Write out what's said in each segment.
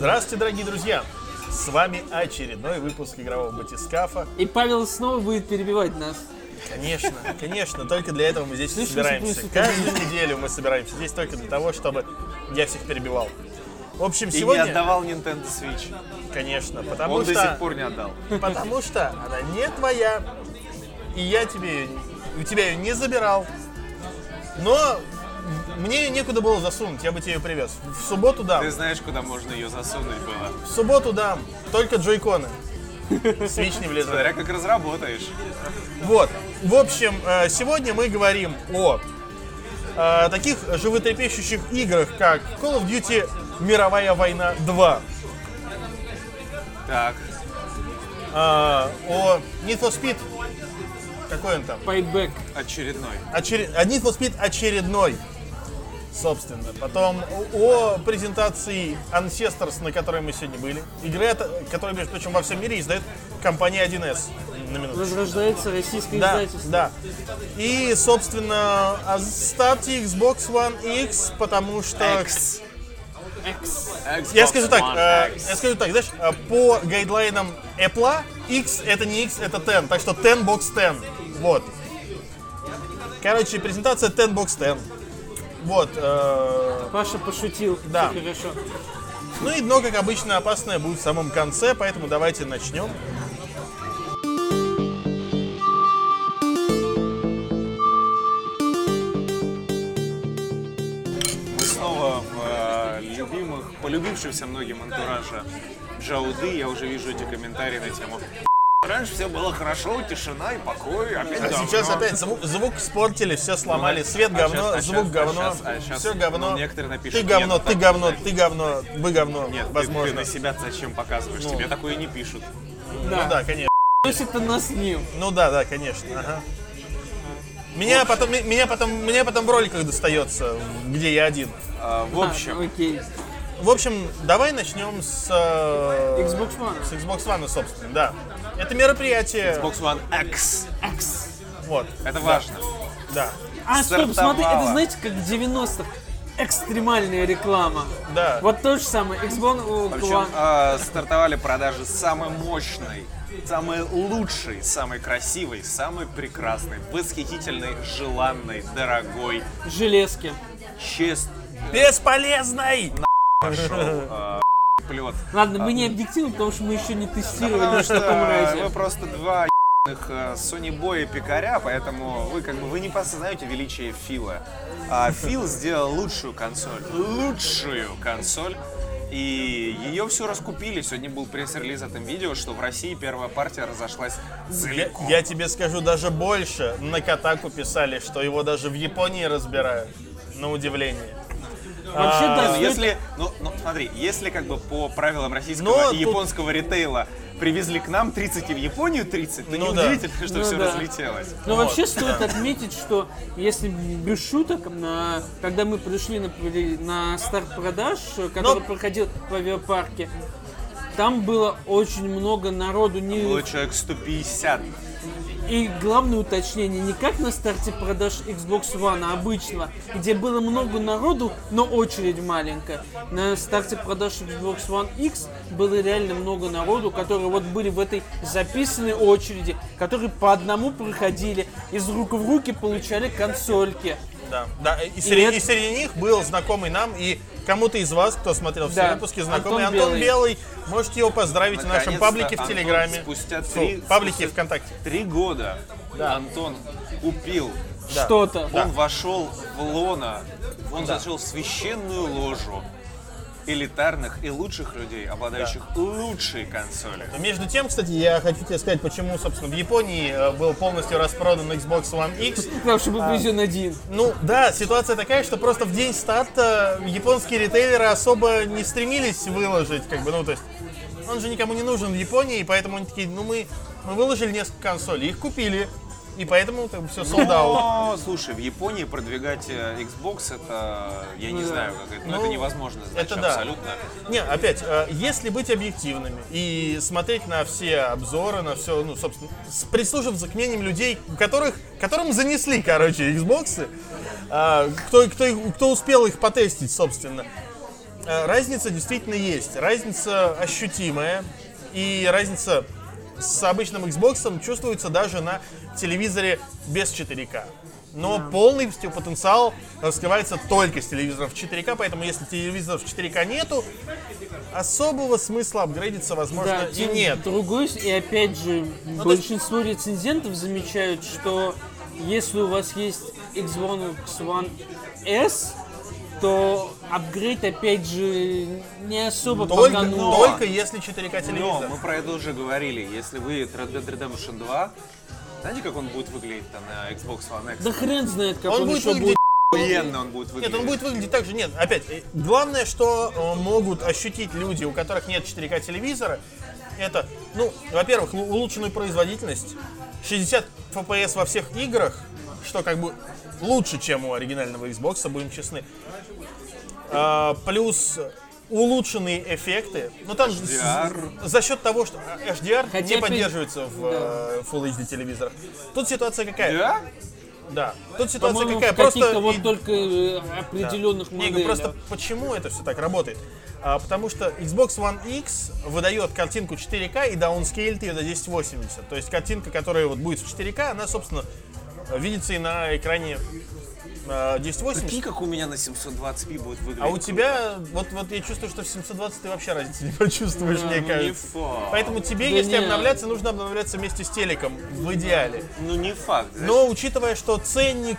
Здравствуйте, дорогие друзья! С вами очередной выпуск игрового батискафа. И Павел снова будет перебивать нас. Конечно, конечно, только для этого мы здесь Слышишь, собираемся. слышишь, Каждую неделю мы собираемся здесь только для того, чтобы я всех перебивал. В общем, И не сегодня, отдавал Nintendo Switch. конечно, потому Он до что, сих пор не отдал. потому что она не твоя, и я тебе, у тебя ее не забирал. Но мне некуда было засунуть, я бы тебе ее привез. В субботу дам. Ты знаешь, куда можно ее засунуть было. В субботу дам. Только джойконы. Свич не влезает. Смотря как разработаешь. Вот. В общем, э, сегодня мы говорим о э, таких животрепещущих играх, как Call of Duty Мировая война 2, Так, э, о Need for Speed, какой он там? Payback. очередной. Очер- а Need for Speed очередной, собственно. Потом о, презентации Ancestors, на которой мы сегодня были. Игры, это- которую, между прочим, во всем мире издает компания 1С. На минуту. Возрождается российское Да, издательство. да. И, собственно, оставьте Xbox One X, потому что... X. X. Я скажу так, э, X. я скажу так, знаешь, э, по гайдлайнам Apple, X это не X, это 10, так что 10 Box 10, вот. Короче, презентация 10 Box 10. Вот. э, Паша пошутил. Да. Всё хорошо. ну и дно, как обычно, опасное будет в самом конце, поэтому давайте начнем. Мы снова в э, любимых, полюбившихся многим антураже Джауды. Я уже вижу эти комментарии на тему. Раньше все было хорошо, тишина и покой, опять А говно». сейчас опять звук, звук испортили, все сломали, свет а говно, а звук а говно, щас- а щас, все ну, говно. некоторые напишут, ты говно, «Нет, ты говно, нельзя». ты говно, вы говно, Нет, ты- возможно. Ты, на себя зачем показываешь? Ну. Тебе такое не пишут. Ну да, конечно. Носит это нас ним. Ну да, да, конечно. Ага. Меня потом, меня потом, мне потом в роликах достается, где я один. А, в общем, А, окей. В общем, давай начнем с, э, Xbox One. с Xbox One, собственно, да. Это мероприятие. Xbox One X. X. Вот. Это важно. Да, А, стоп, смотри, это знаете, как в 90-х. Экстремальная реклама. да. Вот то же самое. Xbox Причем One. а, стартовали продажи самой мощной, самой лучшей, самой красивой, самой прекрасной, восхитительной, желанной, дорогой, Железки. честной Бесполезный! пошел а, плет. Ладно, мы не объективны, потому что мы еще не тестировали что разе. вы просто два ебаных, э, Sony Boy пикаря, поэтому вы как бы вы не осознаете величие Фила. А Фил сделал лучшую консоль, лучшую консоль, и ее все раскупили. Сегодня был пресс-релиз этом видео, что в России первая партия разошлась Я, целиком. я тебе скажу даже больше. На Катаку писали, что его даже в Японии разбирают. На удивление. Вообще, А, да, Ну, если, ну, ну, смотри, если как бы по правилам российского Но и тут- японского ритейла привезли к нам 30 и в Японию 30, то Ну да. неудивительно, что Ну все да. разлетелось. Но Вот, вообще стоит отметить, что если без шуток, на, когда мы пришли на, на старт продаж, который Но- проходил в авиапарке, там было очень много народу. Не... Было человек 150. И главное уточнение, не как на старте продаж Xbox One а обычного, где было много народу, но очередь маленькая. На старте продаж Xbox One X было реально много народу, которые вот были в этой записанной очереди, которые по одному проходили, из рук в руки получали консольки. Да, да. И, среди, это- и среди них был знакомый нам и кому-то из вас, кто смотрел все Да, выпуски, знакомый Антон Антон, Белый. Белый. Можете его поздравить в нашем паблике в Телеграме. Спустя Фу, три, паблике спустя ВКонтакте. Три года Антон купил. Да. Что-то. Он вошел в лона, он зашел в священную ложу элитарных и лучших людей, обладающих лучшей консолью. Между тем, кстати, я хочу тебе сказать, почему, собственно, в Японии э, был полностью распродан Xbox One X. Потому что был привезен один. Ну да, ситуация такая, что просто в день старта японские ритейлеры особо не стремились выложить, как бы, ну то есть, он же никому не нужен в Японии, и поэтому они такие, ну мы, мы выложили несколько консолей, их купили, и поэтому как бы, все. Но, слушай, в Японии продвигать э, Xbox это, я не Ну знаю, как это, но Ну, это невозможно знать это да. абсолютно. Не, опять, э, если быть объективными и смотреть на все обзоры, на все, ну, собственно, с- прислушиваться к мнениям людей, у которых, которым занесли, короче, Xbox, кто, кто, их- кто успел их потестить, собственно. э, разница действительно есть. Разница ощутимая. И разница с обычным Xbox чувствуется даже на телевизоре без 4К. Но полностью потенциал раскрывается только с телевизором в 4К, поэтому если телевизоров в 4К нету, особого смысла апгрейдиться, возможно, Да, и нет. другой, и опять же, то большинство рецензентов замечают, что если у вас есть Xbox One S, то апгрейд, опять же, не особо Только, поганул. только если 4К Но телевизор. мы про это уже говорили. Если вы Red Dead Redemption 2, знаете, как он будет выглядеть там на Xbox One X? Да хрен знает, как Он он, будет еще выглядеть будет. Охуенно он будет выглядеть. Нет, он будет выглядеть так же. Нет, опять, э, главное, что э, могут ощутить люди, у которых нет 4К телевизора, это, ну, во-первых, улучшенную производительность, 60 FPS во всех играх, что как бы лучше, чем у оригинального Xbox, будем честны. А, плюс улучшенные эффекты. Ну там HDR. за счет того, что HDR Хотя не поддерживается в э, Full HD телевизорах. Тут ситуация какая? Да? Да. Тут ситуация По-моему, какая? в Просто вот и- только э, определенных не, ну просто почему это все так работает? А, потому что Xbox One X выдает картинку 4К и даунскейлит ее до 1080. То есть картинка, которая вот будет в 4К, она, собственно, видится и на экране 1080. Прикинь, как у меня на 720p будет выглядеть. А у тебя, вот, вот я чувствую, что в 720 ты вообще разницы не почувствуешь, мне Ну, не кажется. факт. Поэтому тебе, Да если не. обновляться, нужно обновляться вместе с телеком, в идеале. Ну, не факт. знаешь. Но учитывая, что ценник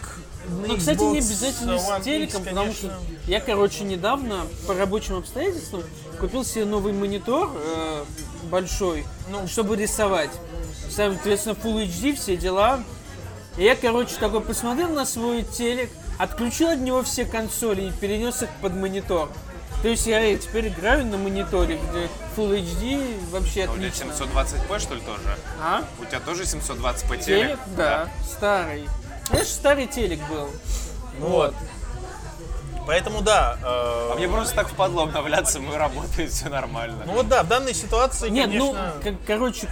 Ну, кстати, не обязательно с телеком, потому что я, короче, недавно по рабочим обстоятельствам купил себе новый монитор э, большой, ну, чтобы рисовать. Соответственно, Full HD, все дела. И я, короче, такой посмотрел на свой телек, отключил от него все консоли и перенес их под монитор. То есть я теперь играю на мониторе, где Full HD вообще А у тебя отлично. 720p, что ли, тоже? А? У тебя тоже 720p телек? Телек? Да, старый. Знаешь, старый телек был. Ну вот. Поэтому да. э, А мне просто так впадло обновляться, мы работает, все нормально. Ну вот да, в данной ситуации, Нет, конечно... ну, короче,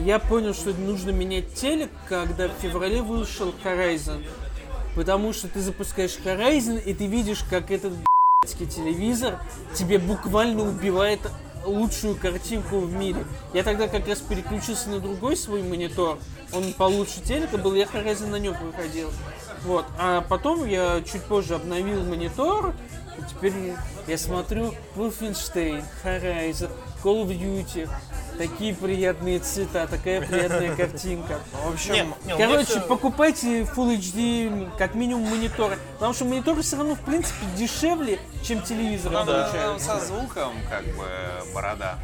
я понял, что нужно менять телек, когда в феврале вышел Horizon. Потому что ты запускаешь Horizon, и ты видишь, как этот б***ский телевизор тебе буквально убивает лучшую картинку в мире. Я тогда как раз переключился на другой свой монитор. Он получше телека был, я Horizon на нем выходил. Вот. А потом я чуть позже обновил монитор, и теперь я смотрю Wolfenstein, Horizon, Call of Duty. Такие приятные цвета, такая приятная картинка. В общем, Нет, не, меня Короче, всё- покупайте Full HD, как минимум мониторы. Потому что мониторы все равно, в принципе, дешевле, чем телевизор ну, да, со звуком, как бы, борода.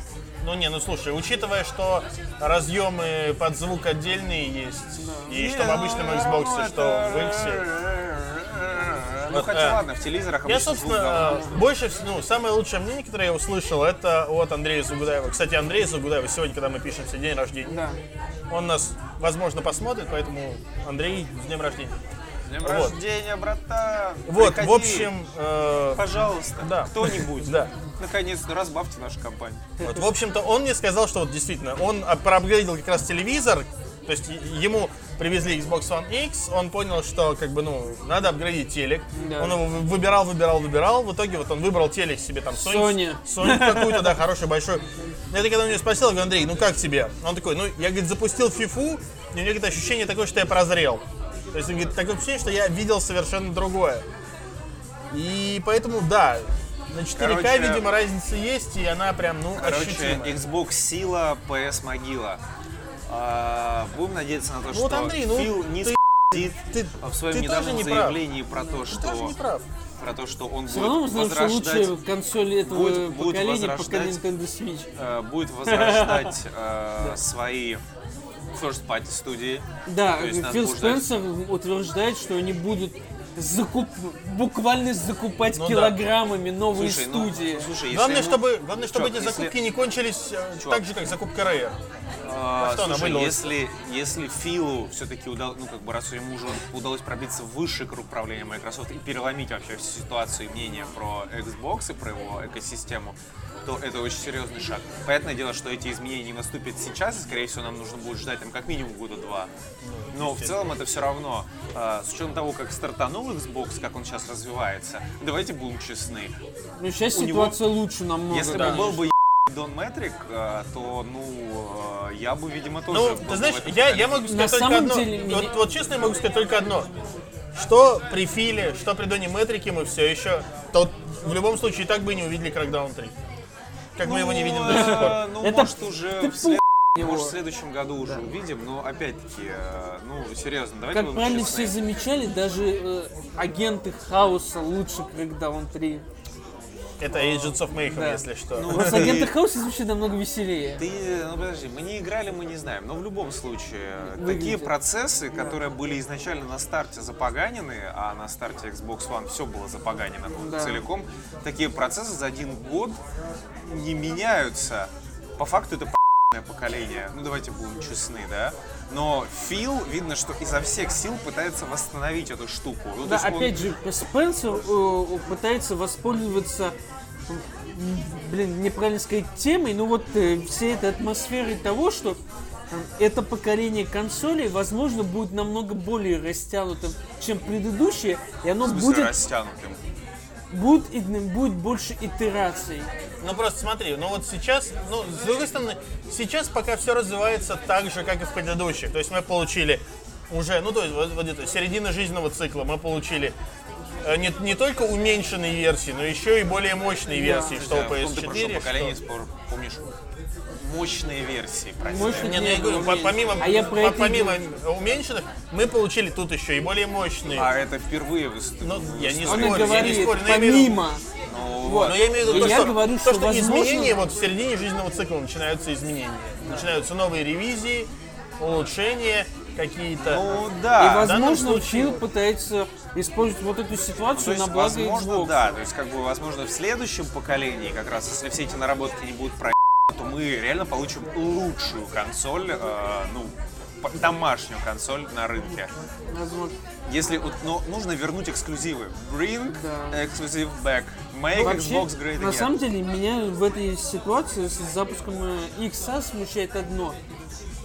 Ну не, ну слушай, учитывая, что разъемы под звук отдельные есть, и что в обычном Xbox, что в X. Ну, Вот, хотя э, ладно, в телевизорах Я, собственно, больше всего, ну, самое лучшее мнение, которое я услышал, это от Андрея Загудаева. Кстати, Андрей Загудаева сегодня, когда мы пишемся, день рождения. Да. Он нас, возможно, посмотрит, поэтому, Андрей, с днем рождения. Днем вот. рождения, братан! Вот, Приходи, в общем, э, Пожалуйста, да. кто-нибудь. да. Наконец-то разбавьте нашу компанию. Вот, в общем-то, он мне сказал, что вот действительно, он проапгрейдил как раз телевизор, то есть ему привезли Xbox One X, он понял, что как бы, ну, надо апгрейдить телек. Да. Он его вы- выбирал, выбирал, выбирал. В итоге вот он выбрал телек себе там Sony. Sony. Sony какую-то, да, хороший, большой. Я тогда у него спросил, я говорю, Андрей, ну как тебе? Он такой, ну, я, говорит, запустил фифу, и у меня, говорит, ощущение такое, что я прозрел. То есть, говорит, такое ощущение, что я видел совершенно другое. И поэтому, да, на 4К, Короче, видимо, разница есть, и она прям, ну, Короче, ощутимая. Xbox сила, PS могила. А, будем надеяться на то, Ну что вот, Андрей, ну, Фил не ты- ты- в своем ты недавнем тоже не прав. заявлении про то, что тоже не прав. про то, что он Все равно будет знаем, что возрождать, лучшая консоль этого будет- будет поколения пока возрождать. Nintendo Switch. э, будет возрождать э, свои first party студии. Да, Фил будет Спенсер утверждает, что они будут закуп... буквально закупать Ну да. килограммами новые Слушай, ну, студии. слушай, если Главное, ему- чтобы, главное, чтобы Чувак, эти если- закупки не кончились э, Чувак. так же, как закупка Rare. А, что она слушай, если, если Филу все-таки удалось, ну, как бы, раз ему уже удалось пробиться в высший круг правления Microsoft и переломить вообще всю ситуацию и мнение про Xbox и про его экосистему, то это очень серьезный шаг. Понятное дело, что эти изменения не наступят сейчас, и, скорее всего, нам нужно будет ждать там как минимум года два. Но в целом это все равно, а, с учетом того, как стартанул Xbox, как он сейчас развивается, давайте будем честны. Ну, сейчас У него- ситуация лучше намного. Если да. бы был бы Дон Метрик, а, то, ну, а, я бы, видимо, тоже... Ну, ты знаешь, я, я могу сказать На только самом одно. деле, вот, меня- вот честно, я могу сказать только одно. Что при Филе, что при Доне Метрике мы все еще... То в любом случае и так бы не увидели Crackdown 3. Как мы его не видим до сих пор. Э, Ну, Это может, уже ты в след- его. может, в следующем году уже увидим, но опять-таки, э, ну, серьезно, давайте Как правильно честны. все замечали, даже э, агенты хаоса лучше Crackdown 3. Это Agents of Mayhem, Да. если что. Ну, Просто ты- агенты хаоса звучит намного веселее. Ты, ну подожди, мы не играли, мы не знаем, но в любом случае, Выглядит. такие процессы, которые были изначально на старте запоганены, а на старте Xbox One все было запоганено Да. целиком, такие процессы за один год не меняются. По факту это поколение, ну давайте будем честны, да? Но Фил, видно, что изо всех сил пытается восстановить эту штуку. Ну, Да, есть он- опять же, Спенсер э, пытается воспользоваться, блин, неправильно сказать, темой, но вот э, всей этой атмосферой того, что э, это поколение консолей, возможно, будет намного более растянутым, чем предыдущее, и оно в смысле, будет, растянутым. Будет, и- будет больше итераций. Ну просто смотри, ну вот сейчас, ну с другой стороны, сейчас пока все развивается так же, как и в предыдущих. То есть мы получили уже, ну то есть вот, вот это середина жизненного цикла, мы получили э, не, не только уменьшенные версии, но еще и более мощные версии, что у Да, в каком-то прошлом PS4. поколении, что- спор- помнишь, мощные версии, прости. Мощные Не, ну я говорю, по- помимо, А я про по- и помимо уменьшенных, мы получили тут еще и более мощные. А это впервые выступил. Ну, я не Он спорю, и я не спорю, но я имею в виду- помимо. Ну, Вот. Но я имею в виду И то, я что, говорю, то, что, что возможно- изменения вот в середине жизненного цикла начинаются изменения. Начинаются новые ревизии, улучшения какие-то. ну И, да. данном возможно, Фил пытается использовать вот эту ситуацию есть, на благо возможно, Xbox. да. То есть, как бы, возможно, в следующем поколении, как раз, если все эти наработки не будут про то мы реально получим лучшую консоль, э, ну, домашнюю консоль на рынке. Возможно. Если, вот, но нужно вернуть эксклюзивы. Bring Да. exclusive back. Make Вообще, Xbox great на again. самом деле, меня в этой ситуации с запуском э, XA смущает одно.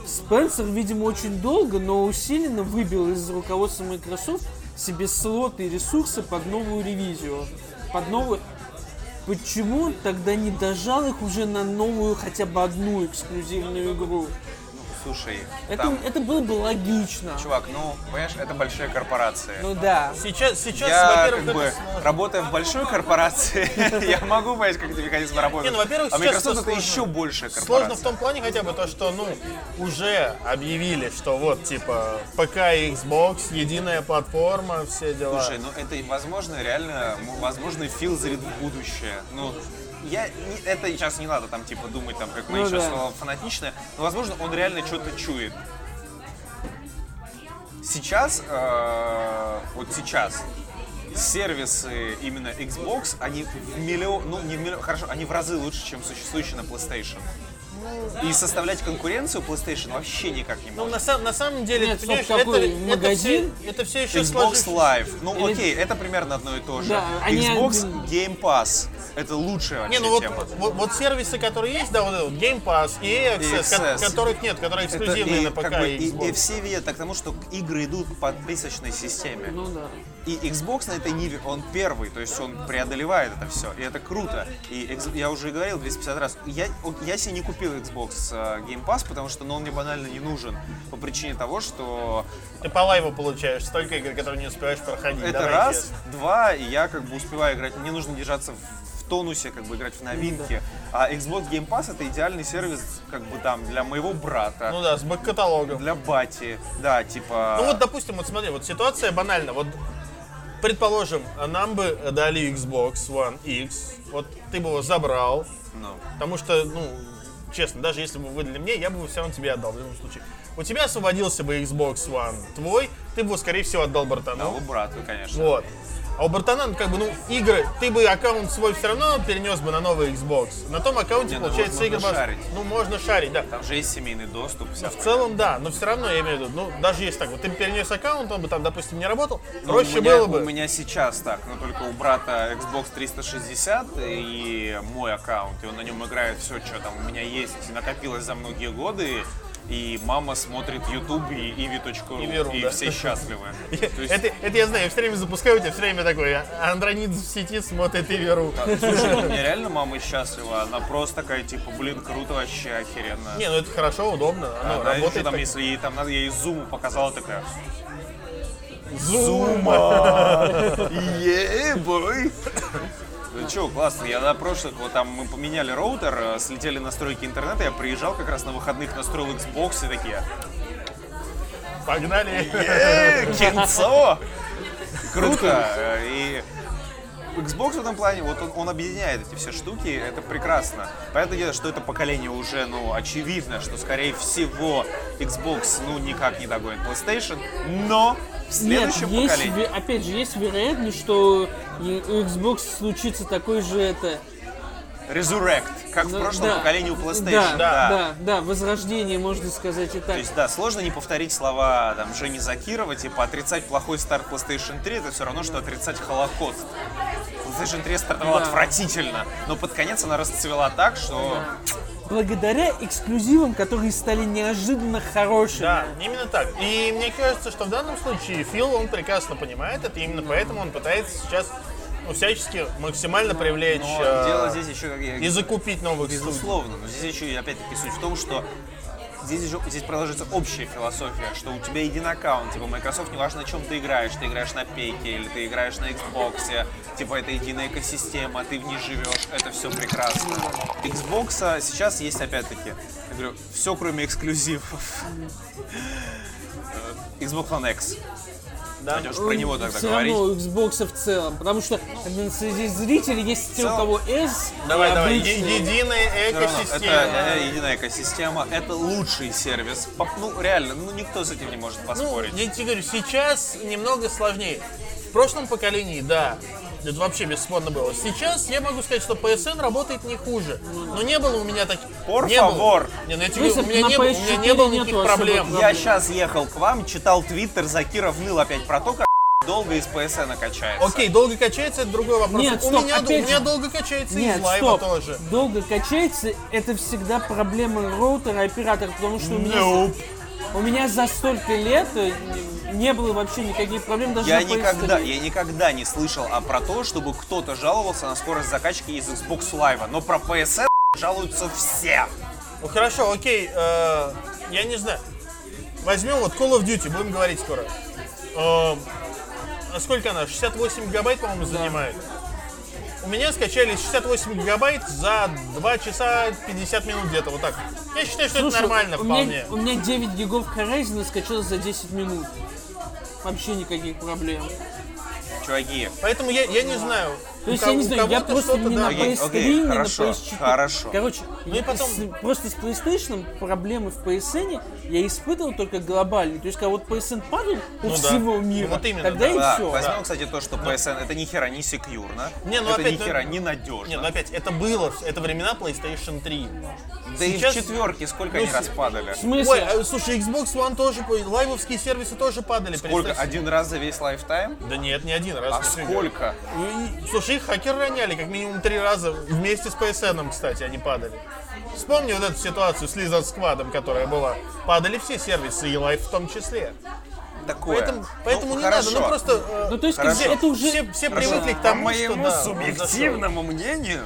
Спенсер, видимо, очень долго, но усиленно выбил из руководства Microsoft себе слоты и ресурсы под новую ревизию. Под новую... Почему тогда не дожал их уже на новую хотя бы одну эксклюзивную игру? Слушай, Это, там, это было бы логично. чувак, ну, понимаешь, это большая корпорация. Ну да. Сейчас, сейчас, Я, во-первых, как бы, это работая в большой корпорации, я могу понять, как эти механизмы работают. Не, ну, во-первых, а Microsoft это еще большая корпорация. Сложно в том плане хотя бы то, что, ну, уже объявили, что вот, типа, ПК и Xbox, единая платформа, все дела. Слушай, ну это, возможно, реально, возможно, Фил в будущее. Ну, я, не- это сейчас не надо там, типа, думать, там, как мои Ну сейчас да. фанатичные, но, возможно, он реально что-то чует. Сейчас, э, вот сейчас, сервисы именно Xbox, они в миллион, ну не в миллион, хорошо, они в разы лучше, чем существующие на PlayStation. И составлять конкуренцию PlayStation вообще никак не Ну, может. на, сам- на самом деле, Нет, ты понимаешь, это, это, магазин? все, это все еще Xbox сложившись- Live. Ну Или- окей, это примерно одно и то же. Да, они Xbox один- Game Pass. Это лучшая вообще Не, ну вот, тема. вот, вот сервисы, которые есть, да, вот Game Pass и EA Access, Access. ко- которых нет, которые Это эксклюзивные и, на ПК как бы, и и, и все видят так к тому, что игры идут по подписочной системе. Ну да. И Xbox на этой ниве, он первый, то есть он преодолевает это все, и это круто. И я уже говорил 250 раз, я, я себе не купил Xbox э, Game Pass, потому что ну, он мне банально не нужен. По причине того, что Ты по лайву получаешь столько игр, которые не успеваешь проходить. это Давай раз, честно. два, и я как бы успеваю играть. Мне нужно держаться в, тонусе, как бы играть в новинки. А Xbox Game Pass это идеальный сервис, как бы там, для моего брата, Ну да, с бэк-каталогом. для бати, да, типа... Ну вот, допустим, вот смотри, вот ситуация банальна. Вот, предположим, нам бы дали Xbox One X, вот ты бы его забрал, ну, потому что, ну, честно, даже если бы вы выдали мне, я бы все равно тебе отдал в любом случае. У тебя освободился бы Xbox One твой, ты бы скорее всего, отдал братану. моего брата, конечно. Вот. А у братана, ну, как бы, ну, игры, ты бы аккаунт свой все равно перенес бы на новый Xbox. На том аккаунте, Не, ну, получается, можно игры... баз- шарить. Ну, можно шарить, да. Там же есть семейный доступ. вся В целом, да, но все равно, я имею в виду, ну, даже если так, вот ты перенес аккаунт, он бы там, допустим, не работал, Ну, проще меня, было бы. У меня сейчас так, но только у брата Xbox 360 и мой аккаунт, и он на нем играет все, что там у меня есть, накопилось за многие годы, и мама смотрит YouTube и ivi.ru, И Веру, и да. все счастливы. Есть, Это, это я знаю, я все время запускаю, у тебя все время такой, а, Андронид в сети смотрит веру. слушай, ну, у меня реально мама счастлива, она просто такая, типа, блин, круто вообще, охеренно. Не, ну это хорошо, удобно, оно Она еще работает. там, так. если ей там надо, я ей зум показала, такая, Зума! Ебой! Ну что, классно. Я на прошлых, вот там мы поменяли роутер, э, слетели настройки интернета, я приезжал как раз на выходных, настроил Xbox и такие, Погнали! «Э, кинцо! Круто! Э, И Xbox в этом плане, вот он, он объединяет эти все штуки, это прекрасно. Понятное дело, что это поколение уже, ну, очевидно, что, скорее всего, Xbox, ну, никак не догонит PlayStation, но в Нет, следующем есть, поколении... опять же, есть вероятность, что у Xbox случится такой же это... Resurrect, как в ну, прошлом да, поколении у PlayStation. Да, да, да, возрождение, можно сказать и То так. есть, да, сложно не повторить слова там, Жени Закирова, типа отрицать плохой старт PlayStation 3, это все равно, что отрицать Холокост. PlayStation 3 стартовала Да. отвратительно, но под конец она расцвела так, что... Благодаря эксклюзивам, которые стали неожиданно хорошими. Да, именно так. И мне кажется, что в данном случае Фил, он прекрасно понимает это, и именно поэтому он пытается сейчас ну, всячески максимально привлечь Но э, дело здесь еще, как я и закупить новых студий. Безусловно, но здесь еще, опять-таки, суть в том, что здесь, здесь продолжится общая философия, что у тебя един аккаунт, типа Microsoft, неважно, на чем ты играешь, ты играешь на пейке или ты играешь на Xbox, типа это единая экосистема, ты в ней живешь, это все прекрасно. Xbox а, сейчас есть, опять-таки, я говорю, все кроме эксклюзивов. Э, Xbox One X. Да. Пойдешь про него тогда Все говорить. равно Xbox в целом, потому что среди зрителей есть те, у кого S, Давай, давай, е- единая экосистема. Это э, единая экосистема, это лучший сервис. Ну, реально, ну никто с этим не может Ну, поспорить. я тебе говорю, сейчас немного сложнее. В прошлом поколении, да, это вообще бесспорно было. Сейчас я могу сказать, что PSN работает не хуже. Но не было у меня таких... Por не было. favor. Не, ну я тебе у меня не, было- у меня PS4 не было никаких проблем. проблем. Я сейчас ехал к вам, читал твиттер, Закиров ныл опять про то, как долго из PSN качается. Окей, долго качается, это другой вопрос. Нет, у, стоп, меня, опять у меня долго качается Нет, из лайва стоп. тоже. Долго качается, это всегда проблема роутера и оператора, потому что у меня, Nope. У меня за столько лет э, не было вообще никаких проблем даже Я на PS3. никогда, я никогда не слышал а про то, чтобы кто-то жаловался на скорость закачки из Xbox Live, но про PSN жалуются все. Ну хорошо, окей, э, я не знаю. Возьмем вот Call of Duty, будем говорить скоро. Э, а сколько она? 68 гигабайт, по-моему, занимает. У меня скачали 68 гигабайт за 2 часа 50 минут где-то, вот так. Я считаю, что Слушай, это нормально у вполне. меня, у меня 9 гигов Horizon скачалось за 10 минут. Вообще никаких проблем. Чуваки, Поэтому я, я не знаю. То есть я не знаю, я просто не на Окей, PS3, окей, не на PS4. хорошо. Короче, Ну просто с PlayStation проблемы в PSN я испытывал только глобально. То есть, когда вот PSN падал у Ну всего мира, Ну именно, тогда да. и все. возьмем, кстати, то, что PSN это ни хера не секьюрно, Не, ну это опять, ни хера не надежно. Не, ну опять, это было, это времена PlayStation 3. да и сейчас- в четверке сколько Ну, они с- распадали? В смысле? Ой, а, слушай, Xbox One тоже, лайвовские сервисы тоже падали. Сколько? Один раз за весь lifetime? Да нет, не один раз. А сколько? Слушай, их хакеры роняли как минимум три раза вместе с PSN, кстати, они падали. Вспомни вот эту ситуацию с Lizard Squad, которая была. Падали все сервисы, и Live в том числе. Такое. Поэтому, поэтому Ну, не хорошо. надо, ну просто э, Ну, то есть, Хорошо. это уже... все, все Хорошо. привыкли к По тому, моему что да, субъективному мнению,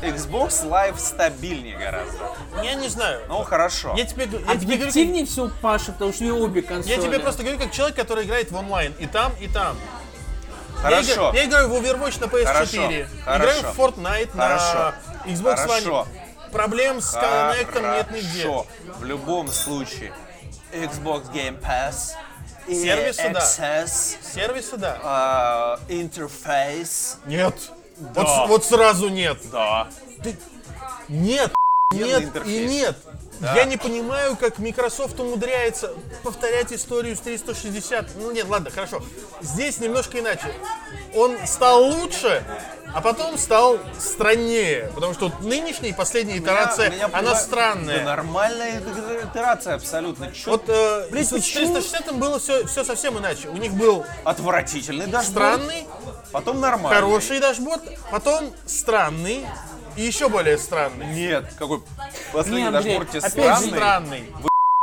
Xbox Live стабильнее гораздо. Я не знаю. Ну, хорошо. Я тебе, я тебе говорю, как- Объективнее все Паша, потому что у него обе консоли. я тебе просто говорю как человек, который играет в онлайн и там, и там. Я, Хорошо. игра- я играю в Overwatch на PS4, Хорошо. играю Хорошо. в Fortnite Хорошо. на Xbox Хорошо. One. Проблем с коннектом нет нигде. В любом случае, Xbox Game Pass, и Сервисы, да. Access, Сервисы, да. а, интерфейс. Нет. Да. Вот, вот сразу нет. Да. Нет, Нет нет интерфейса. и нет. Я не понимаю, как Microsoft умудряется повторять историю с 360. Ну нет, ладно, хорошо. Здесь немножко иначе. Он стал лучше, а потом стал страннее. Потому что вот нынешняя и последняя итерация, Меня- меня она пугает- странная. Да нормальная итерация абсолютно. Чё Вот э, Блин, с почему? 360 было все, все совсем иначе. У них был Отвратительный дашборд. странный, Потом нормальный. хороший дашборд, потом странный и еще более странный. Нет, какой последний Не, Андрей, дашборд тебе опять странный. же, Странный.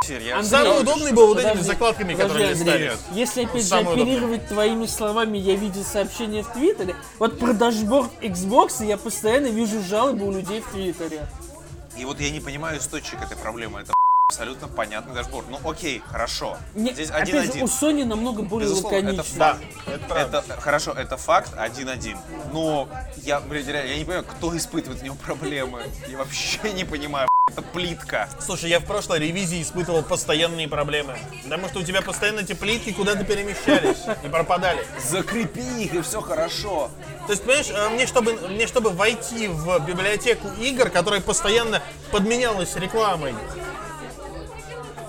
Серьезно? Андрей, Самый удобный был вот этими Подожди, закладками, подожди, которые Андрей, листали. Если опять же Самый удобный. оперировать твоими словами, я видел сообщения в Твиттере. Вот про дашборд Xbox я постоянно вижу жалобы у людей в Твиттере. И вот я не понимаю источник этой проблемы. Это абсолютно понятный дашборд. Ну окей, хорошо. Не- Здесь опять же, один-один. у Sony намного более Безусловно, это. Да, это правда. Это хорошо, это факт один-один. Но я, блин, реально, я не понимаю, кто испытывает в нем проблемы. Я вообще не понимаю. Это плитка. Слушай, я в прошлой ревизии испытывал постоянные проблемы. Потому что у тебя постоянно эти плитки куда-то перемещались и пропадали. Закрепи их, и все хорошо. То есть, понимаешь, э, мне чтобы, мне чтобы войти в библиотеку игр, которая постоянно подменялась рекламой,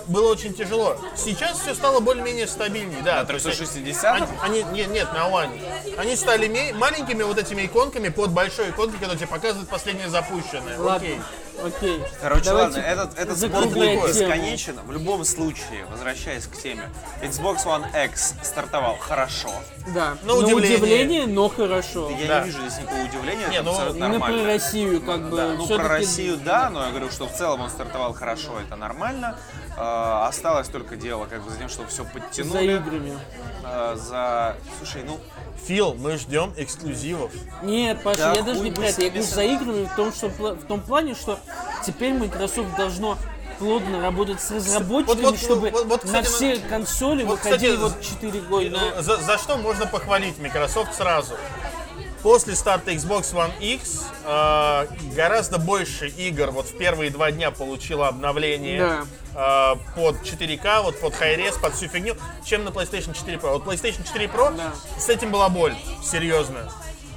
было очень тяжело. Сейчас все стало более-менее стабильнее, да. На То есть 360 Они, они- нет, нет, на One. Они стали ме- маленькими вот этими иконками под большой иконкой, которая тебе показывает последнее запущенное. Ладно, Окей. окей. Короче, Давайте ладно, этот, этот спор будет бесконечен. В любом случае, возвращаясь к теме, Xbox One X стартовал хорошо. Да, На на удивление. удивление, но хорошо. Я Да. не вижу здесь никакого удивления, Не, это ну, абсолютно про нормально. Россию, как бы, Да, ну про Россию да, но я говорю, что в целом он стартовал хорошо, это нормально. Э, осталось только дело как бы за тем, чтобы все за подтянули. играми. Э, за... Слушай, ну, Фил, мы ждем эксклюзивов. Нет, Паша, Да я даже не про это. Я говорю за играми в том, что, в том плане, что теперь Microsoft должно плотно работать с разработчиками, вот- чтобы вот- вот, на кстати, все консоли вот, выходили кстати, вот 4 года. на- За, за что можно похвалить Microsoft сразу? После старта Xbox One X э, гораздо больше игр вот в первые два дня получило обновление э, под 4К, вот под Hi-Res, под всю фигню, чем на PlayStation 4 Pro. Вот PlayStation 4 Pro Да. с этим была боль, серьезно.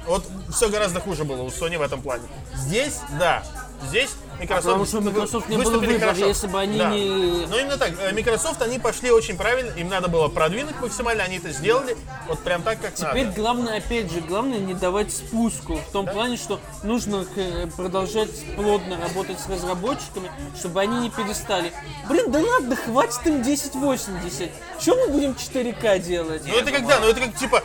Вот все гораздо хуже было у Sony в этом плане. Здесь, да, здесь Microsoft, Потому что Microsoft не было выбора, хорошо. если бы они Да. не- Ну именно так. Э, Microsoft, они пошли очень правильно, им надо было продвинуть максимально, они это сделали, вот прям так, как Теперь надо. главное, опять же, главное не давать спуску. В том плане, что нужно э, продолжать плотно работать с разработчиками, чтобы они не перестали. Блин, да ладно, хватит им 1080. Чем мы будем 4К делать? Ну это когда? Ну это как типа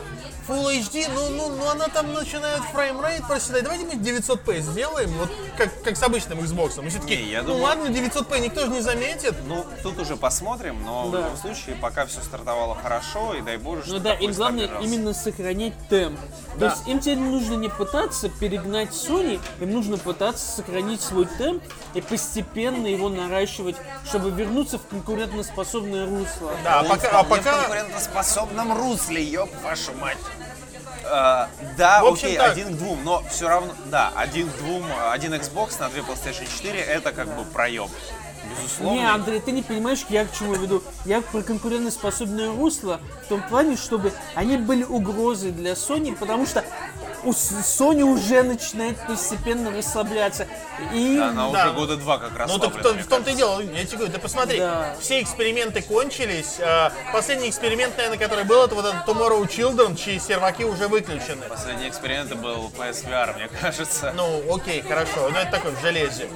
Full HD, ну, ну, ну она там начинает framerate проседать. Давайте мы 900p сделаем, вот как, как с обычным Xbox. Мы все таки Не, я ну думаю- ладно, 900p никто же не заметит. ну, тут уже посмотрим, но в Да. любом случае, пока все стартовало хорошо, и дай боже, что Ну да, им главное именно сохранять темп. То есть им теперь нужно не пытаться перегнать Sony, им нужно пытаться сохранить свой темп и постепенно его наращивать, чтобы вернуться в конкурентоспособное русло. Да, а пока, а вполне в пока конкурентоспособном русле, ёб вашу мать. Э, да, В общем, окей, так. один к двум, но все равно, да, один к двум, один Xbox на две PlayStation 4 это как бы проеб. Безусловно. Не, Андрей, ты не понимаешь, я к чему веду. Я про конкурентоспособное русло в том плане, чтобы они были угрозой для Sony, потому что Sony уже начинает постепенно расслабляться. И Она Да. уже года два как раз Ну так в, том- в том-то и дело, я тебе говорю, ты посмотри, Да. все эксперименты кончились. а, последний эксперимент, наверное, который был, это вот этот Tomorrow Children, чьи серваки уже выключены. Последний эксперимент был PSVR, мне кажется. Ну, окей, хорошо, но это такой в железе.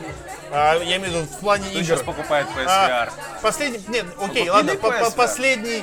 А, я имею в виду в плане Кто игр. сейчас покупает PSVR? А, последний, нет, окей, купили ладно, по- последний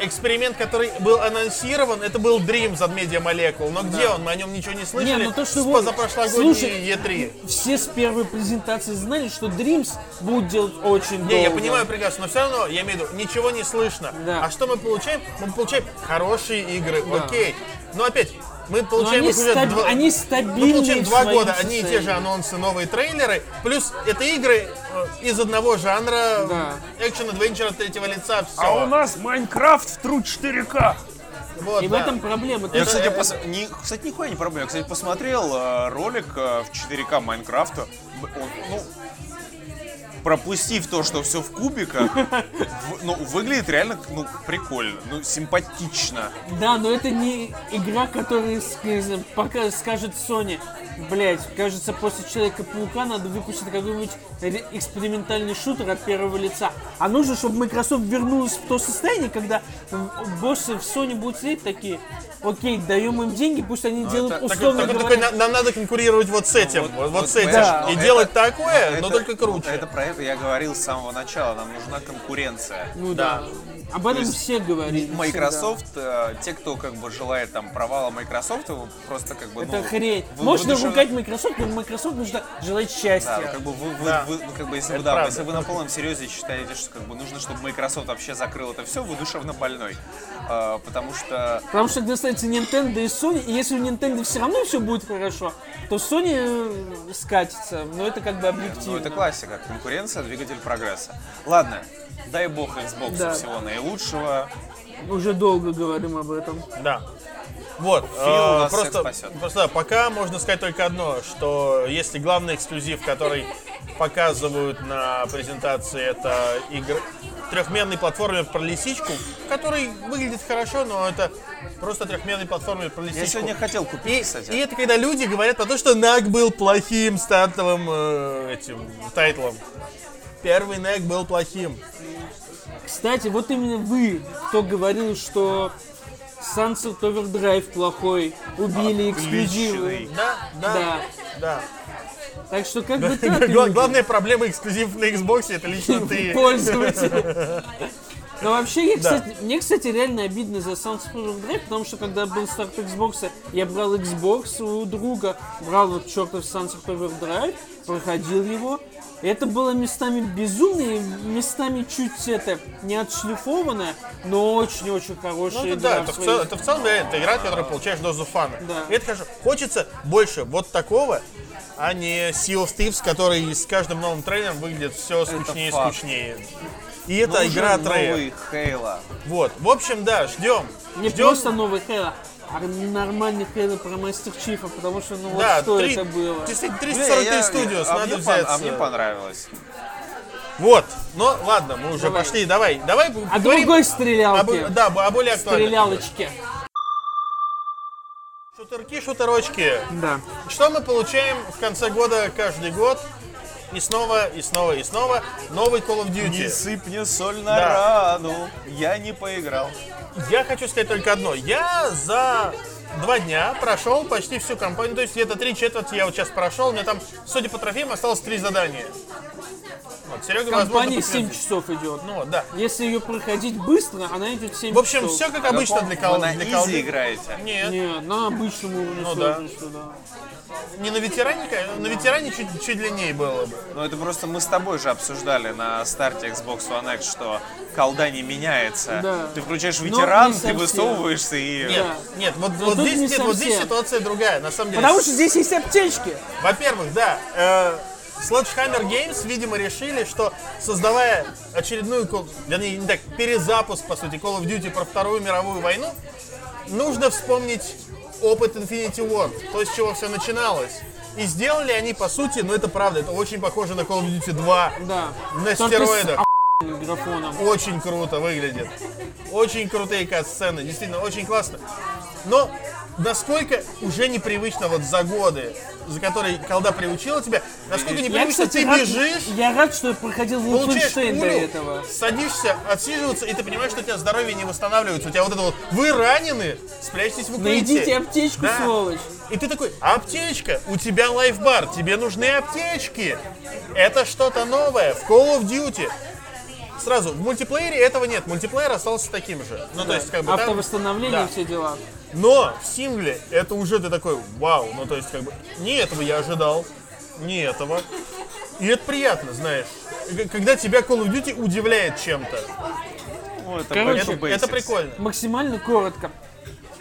эксперимент, который был анонсирован, это был Dreams от Media Molecule. Но где он? Мы о нем ничего не слышали. Не, ну то, что с позапрошлогодней слушай, E3. все с первой презентации знали, что Dreams будут делать очень долго. Не, я понимаю прекрасно, но все равно, я имею в виду, ничего не слышно. Да. А что мы получаем? Мы получаем хорошие игры, окей. Но опять, мы получаем они, их уже стаб- два... они Мы стабильные получаем в два года одни и те же состоянии. анонсы, новые трейлеры, плюс это игры э, из одного жанра, Да. экшен-адвенчер от третьего лица, все. нас Майнкрафт в True 4К. Вот, И в да. этом проблема. Я, кстати, пос- не, кстати, нихуя не проблема. Я, кстати, посмотрел э, ролик э, в 4К Майнкрафта. Он, ну, пропустив то, что все в кубиках, в- ну, выглядит реально, ну, прикольно, ну, симпатично. Да, но это не игра, которая скажет Sony. Блять, кажется, после Человека-паука надо выпустить какой-нибудь экспериментальный шутер от первого лица. А нужно, чтобы Microsoft вернулась в то состояние, когда боссы в Sony будут сидеть такие, окей, даем им деньги, пусть они делают это- условно Так, говоря... такой, «На- нам надо конкурировать вот с этим, Вот- вот, вот с этим. понимаешь, и но делать это- такое, но Это- только круче. Это про это я говорил с самого начала. Нам нужна конкуренция. Ну да. Об этом есть все говорили. всегда. Microsoft, э, те, кто как бы желает там провала Microsoft, его просто как бы Это ну, хрень. вы- Можно выдушен- ругать Microsoft, но Microsoft нужно желать Да, счастья. ну, как бы вы, вы- Да. вы- ну, как бы если, вы, да, если вы на полном серьезе считаете, что как бы нужно, чтобы Microsoft вообще закрыл это все, вы душевно больной. А, потому что Потому что когда останется Nintendo и Sony, и если у Nintendo все равно все будет хорошо, то Sony э, скатится. Но это как бы объективно. ну, это классика. Конкуренция, двигатель прогресса. Ладно, дай бог Xbox Да. всего наилучшего. Уже долго говорим об этом. Да. Вот, э, просто, просто да, пока можно сказать только одно, что если главный эксклюзив, который показывают на презентации, это игр... трехмерный платформер про лисичку, который выглядит хорошо, но это просто трехмерный платформер про лисичку. Я сегодня хотел купить, кстати. И это когда люди говорят про то, что NAC был плохим стартовым э, этим тайтлом. Первый NAC был плохим. Кстати, вот именно вы, кто говорил, что Sunset Overdrive плохой, убили эксклюзивы. Да, да, Да. да. Так что как бы так, Главная проблема эксклюзив на Xbox это лично ты. пользователи. Но вообще, я, Да. кстати, мне, кстати, реально обидно за Sunset Overdrive, потому что когда был старт Xbox, я брал Xbox у друга, брал вот чертов Sunset Overdrive, проходил его. Это было местами безумно, и местами чуть это не отшлифованное, но очень-очень Ну, хорошая это игра. да, это в, цел- это в целом это игра, от которой получаешь дозу фана. Да. И это хорошо. Хочется больше вот такого, а не Sea of Thieves, который с каждым новым трейлером выглядит все скучнее и скучнее. И это Нужен игра трейлер. новый Хейла. Вот. В общем, да, ждем. Не ждем. просто новый Хейла, нормальный Хейла про Мастер Чифа, потому что ну вот Да, что три- это было. действительно, Бля, 343 я- Studios, а надо взять. А мне понравилось. Вот. Ну, ладно, мы уже Давай. пошли. Давай, давай А поговорим другой об, стрелялки. да, о более. Стрелялочки. Шутерки, шутерочки. Да. Что мы получаем в конце года каждый год? И снова, и снова, и снова новый Call of Duty. Не сыпь мне соль на Да. рану, я не поиграл. Я хочу сказать только одно. Я за два дня прошел почти всю кампанию. То есть где-то три четверти я вот сейчас прошел. У меня там, судя по трофеям, осталось три задания. Вот, Серега, возможно, Компания 7 подтвердит. часов идет. Ну вот, да. Если ее проходить быстро, она идет 7 В общем, часов. все как обычно для Call, Вы на для изи играете? Нет, Нет, на обычном уровне Ну да. сложности, да. не на ветеране, конечно, на ветеране чуть, чуть длиннее было бы. Ну это просто мы с тобой же обсуждали на старте Xbox One X, что колда не меняется. Да. Ты включаешь Но ветеран, не ты совсем. высовываешься и... Нет, нет, вот, вот, тут здесь, не нет, вот здесь совсем. ситуация другая. На самом деле, Потому что здесь есть аптечки. Во-первых, да, э, Sledgehammer Games, видимо, решили, что создавая очередную, вернее, не так, перезапуск, по сути, Call of Duty про Вторую мировую войну, нужно вспомнить опыт Infinity Ward, то, с чего все начиналось. И сделали они, по сути, ну это правда, это очень похоже на Call of Duty 2 Да. на Только стероидах. с графоном. Очень круто выглядит. Очень крутые кат-сцены, действительно, очень классно. Но насколько уже непривычно вот за годы, за которые колда приучила тебя, насколько Я, непривычно кстати, ты рад, бежишь, я рад, что я проходил Wolfenstein до этого. садишься, отсиживаться, и ты понимаешь, что у тебя здоровье не восстанавливается. У тебя вот это вот, вы ранены, спрячьтесь в укрытии. Найдите аптечку, Да. сволочь. И ты такой, аптечка, у тебя лайфбар, тебе нужны аптечки. Это что-то новое в Call of Duty. Сразу, в мультиплеере этого нет, мультиплеер остался таким же. Ну, то есть, как бы там- Автовосстановление Да. все дела. Но в сингле это уже ты такой, вау, ну то есть как бы не этого я ожидал, не этого. И это приятно, знаешь. Когда тебя Call of Duty удивляет чем-то. Ну, это, Короче, это Это, прикольно. Максимально коротко.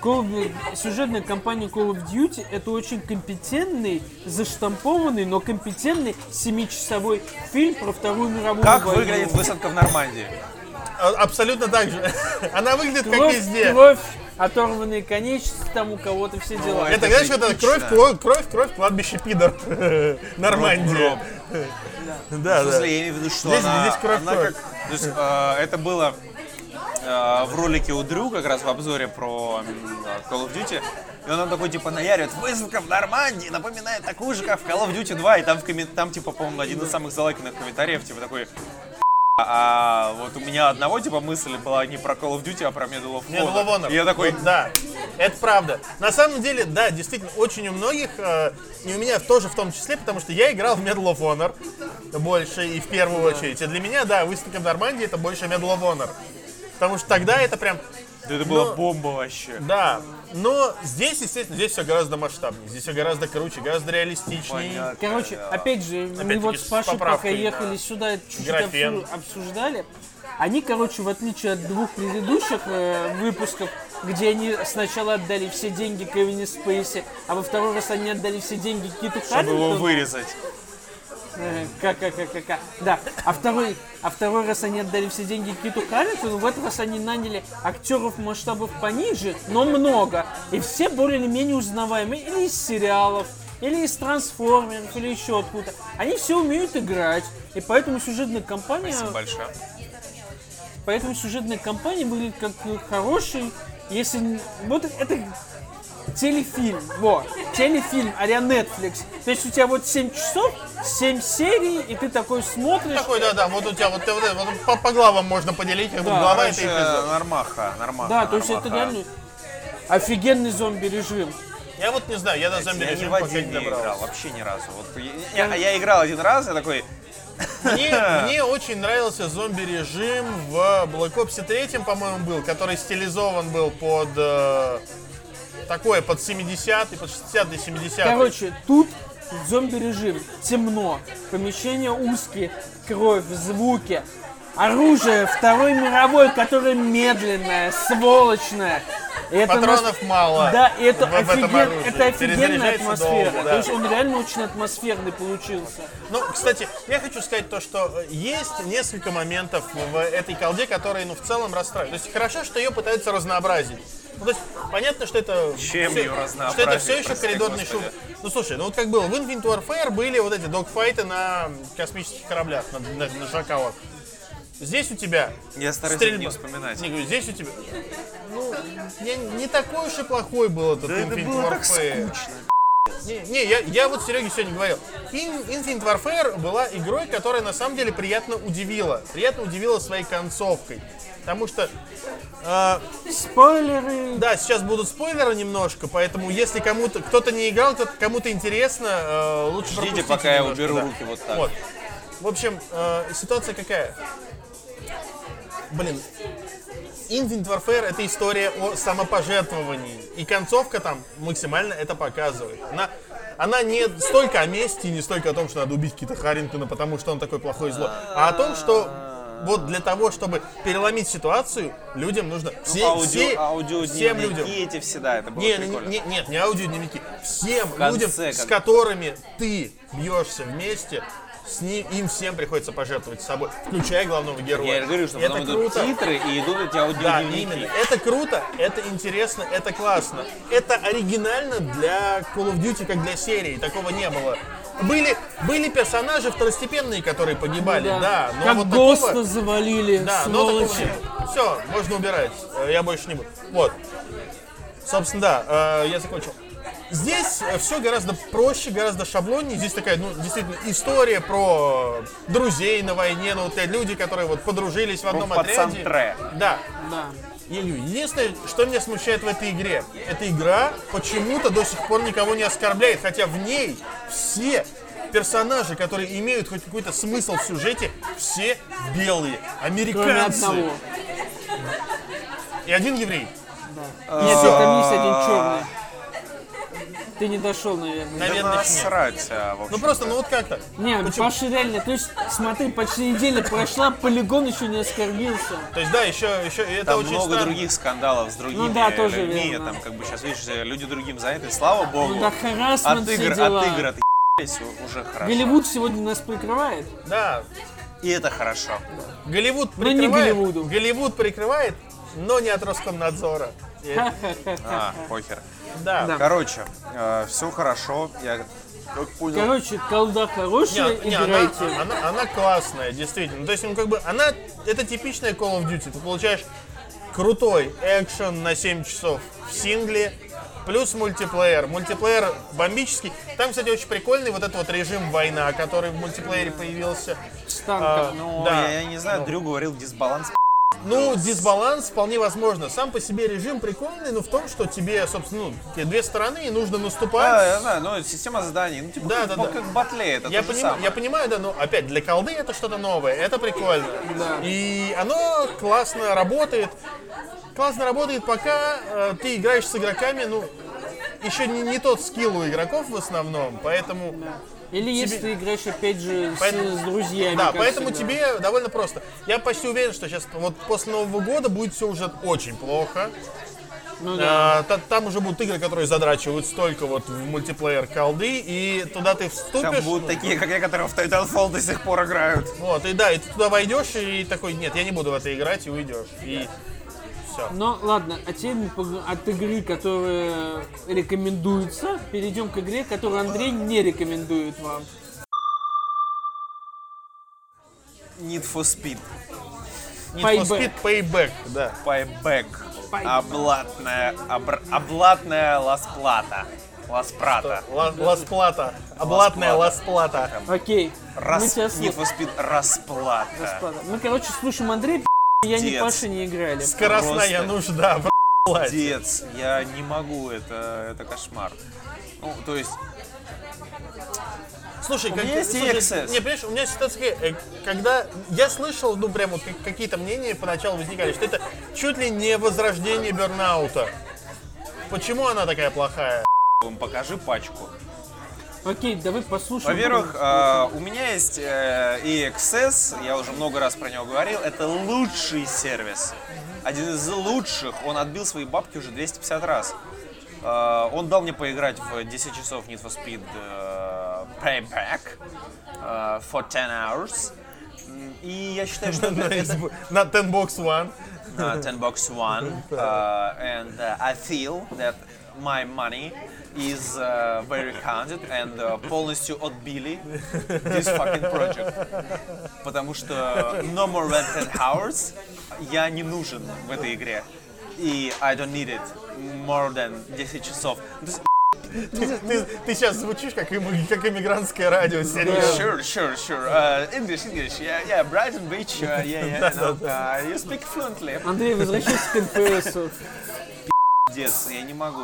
Call of- сюжетная кампания Call of Duty это очень компетентный, заштампованный, но компетентный 7-часовой фильм про Вторую мировую Как войну. выглядит высадка в Нормандии? А- Абсолютно так же. Она выглядит как Кровь, везде. кровь, оторванные конечности там у кого-то все дела. Это, знаешь, это кровь, кровь, кровь, кровь, кладбище пидор. Нормандия. Да, В да. смысле, я имею в виду, что Здесь- она, здесь кровь, она кровь. как... То есть, э, это было э, в ролике у Дрю, как раз в обзоре про Call of Duty, и он там такой, типа, наяривает, высадка в Нормандии напоминает такую же, как в Call of Duty 2, и там, в коммен- там типа, по-моему, один из самых залайканных комментариев, типа, такой, а вот у меня одного, типа, мысль была не про Call of Duty, а про Medal of Honor. Medal of Honor. И я такой, Вот, да, это правда. На самом деле, да, действительно, очень у многих, э, и у меня тоже в том числе, потому что я играл в Medal of Honor больше и в первую очередь. И для меня, да, выставка в Нормандии это больше Medal of Honor. Потому что тогда это прям, это была Но- бомба вообще. да. Но здесь, естественно, здесь все гораздо масштабнее, здесь все гораздо круче, гораздо реалистичнее. Понятно. Короче, Да. опять же, мы Опять-таки вот с Пашей пока ехали сюда, чуть-чуть Графен. обсуждали. Они, короче, в отличие от двух предыдущих э, выпусков, где они сначала отдали все деньги Кевину Спейси, а во второй раз они отдали все деньги Киту Чтобы его Харрингтону. вырезать. Как, как, как, как. Да, а второй, а второй раз они отдали все деньги Киту Харрингтону, в этот раз они наняли актеров масштабов пониже, но много. И все более или менее узнаваемые или из сериалов, или из трансформеров, или еще откуда. Они все умеют играть, и поэтому сюжетная кампания, Спасибо большое. поэтому сюжетная кампания выглядит как хороший, если вот это телефильм, вот, телефильм а Netflix. То есть у тебя вот 7 часов, 7 серий, и ты такой смотришь, Такой, да, да, вот у тебя вот, вот, вот по, по главам можно поделить, как Да, глава это эпизод. нормаха, нормаха. Да, то есть это реально офигенный зомби-режим. Я вот не знаю, я до зомби режим пока один не не играл, добрался. вообще ни разу. Вот я, я- я играл один раз, я такой, Мне, мне очень нравился зомби-режим в Black Ops 3, по-моему, был, который стилизован был под э, такое, под 70-й, под 60-й, 70-й. Короче, тут зомби-режим, темно, помещения узкие, кровь, звуки, оружие Второй мировой, которое медленное, сволочное. Это Патронов мало Да, и это, в- в этом офиген- оружии. это офигенная атмосфера. долго, да. То есть он реально очень атмосферный получился. Ну, кстати, я хочу сказать то, что есть несколько моментов в этой колде, которые, ну, в целом расстраивают. То есть хорошо, что ее пытаются разнообразить. Ну, то есть понятно, что это... Чем разнообразить, Что это все еще коридорный шум. Ну, слушай, ну вот как было, в Infinite Warfare были вот эти догфайты на космических кораблях, на, на, на жакалах. Здесь у тебя Я стараюсь стрельба. это не вспоминать. Не, говорю, здесь у тебя... Ну, не, не такой уж и плохой был этот Да это Infinite было так Warfare. скучно. Не, не, я, я вот Сереге сегодня говорил. In- Infinite Warfare была игрой, которая на самом деле приятно удивила. Приятно удивила своей концовкой. Потому что, э, Спойлеры. да, сейчас будут спойлеры немножко, поэтому если кому-то кто-то не играл, кто кому-то интересно, э, лучше Ждите, пока я немножко, уберу да. руки вот так. Вот. В общем, э, ситуация какая? Блин, Infinite Warfare это история о самопожертвовании. И концовка там максимально это показывает. Она, она не столько о мести, не столько о том, что надо убить Кита Харрингтона, потому что он такой плохой зло, а о том, что вот для того, чтобы переломить ситуацию, людям нужно... Все, аудио, все- аудио всем людям. эти все, да, это было Не, прикольно. не- нет, не аудиодневники. Всем людям, как- с которыми ты бьешься вместе, с ним, им всем приходится пожертвовать собой, включая главного героя. Я говорю, что это потом идут круто. титры и идут эти Да, аудиодневники. именно. Это круто, это интересно, это классно. Это оригинально для Call of Duty, как для серии. Такого не было. Были, были персонажи второстепенные, которые погибали, да, но как вот Госта такого... завалили, Да, но такого сволочи. Все, можно убирать. Э, Я больше не буду. Вот. Собственно, да, э, я закончил. Здесь все гораздо проще, гораздо шаблоннее. Здесь такая, ну, действительно, история про друзей на войне, ну, вот те люди, которые вот подружились в одном отряде. пацантре. Да. Да. Единственное, что меня смущает в этой игре, эта игра почему-то до сих пор никого не оскорбляет, хотя в ней все персонажи, которые имеют хоть какой-то смысл в сюжете, все белые, Кроме американцы одного. и один еврей. Нет, там есть один черный. Ты не дошел, наверное. Наверное, Да насрать, а, в Ну просто, ну вот как-то. Не, Почему? Паша реально, то есть, смотри, почти неделя прошла, полигон еще не оскорбился. То есть да, еще, еще и это Там очень много странно. других скандалов с другими Ну да, тоже людьми. верно. Там, как бы сейчас, видишь, люди другим заняты. Слава богу. Ну да, харассмент, от все игр, дела. от игр отъебались уже хорошо. Голливуд сегодня нас прикрывает. Да, И это хорошо. Голливуд Но не прикрывает. Голливуду. Голливуд прикрывает, но не от Роскомнадзора. А, похер. Да. Да. Короче, все хорошо. Я как понял. Короче, колда хорошая, Не, не, она, играйте. она, она классная, действительно. То есть, ну, как бы, она, это типичная Call of Duty. Ты получаешь крутой экшен на 7 часов в сингле, плюс мультиплеер. Мультиплеер бомбический. Там, кстати, очень прикольный вот этот вот режим война, который в мультиплеере появился. С танком. Ну, Да. я, я не знаю, Дрю говорил дисбаланс. Ну, дисбаланс вполне возможно. Сам по себе режим прикольный, но в том, что тебе, собственно, ну, тебе две стороны, и нужно наступать. Да, я знаю, но система заданий. Ну, типа, Да, как, да, как в батле, это Я, то же понимаю, самое. я понимаю, да, но опять для колды это что-то новое, это прикольно. Да. И оно классно работает. Классно работает, пока э, ты играешь с игроками, ну, еще не, не тот скилл у игроков в основном, поэтому... Или если ты играешь, опять же, с, Поэтому- с друзьями. Да, поэтому всегда. тебе довольно просто. Я почти уверен, что сейчас вот после Нового года будет все уже очень плохо. Ну да. А, та- там уже будут игры, которые задрачивают столько вот в мультиплеер колды, и туда ты вступишь. Там будут такие, как я, которые в Titanfall до сих пор играют. Вот, и да, и ты туда войдешь и такой, нет, я не буду в это играть, и уйдешь. И все. Но ладно, а теперь от игры, которая рекомендуется, перейдем к игре, которую Андрей не рекомендует вам. Need for Speed. Need for Payback. Speed Payback, да. Payback. Payback. Облатная, обр- облатная ласплата. Ласплата. Ла- Ласплата. Облатная Ласплата. Окей. Мы Need for. Speed расплата. Мы, короче, слушаем Андрея, я не Дец. Паша не играли. Скоростная Просто. нужда. Дец, я не могу, это, это кошмар. Ну, то есть, Слушай, как, меня есть слушай, EXS. Не, понимаешь, у меня ситуация такая, э, когда я слышал, ну, прям вот как- какие-то мнения поначалу возникали, что это чуть ли не возрождение бернаута. Почему она такая плохая? покажи пачку. Окей, давай послушаем. Во-первых, э, у меня есть э, EXS, я уже много раз про него говорил, это лучший сервис. Один из лучших, он отбил свои бабки уже 250 раз. Э, он дал мне поиграть в 10 часов Need for Speed э, Payback э, for 10 hours. И я считаю, что это, На это- Xbox- На Ten Box One. uh, 10 box one, uh, and uh, I feel that my money is uh, very counted and uh, полностью отбили this fucking project. Потому что no more than 10 hours я не нужен в этой игре. И I don't need it more than 10 часов. Ну, Ты, ты- ты сейчас звучишь как, им- как иммигрантское радио, серьезно. Sure, sure, sure. Uh, English, English. Yeah, yeah. Brighton Beach. Uh, yeah, yeah. No, uh, you speak fluently. Андрей, возвращайся к НПСу. Пиздец, я не могу.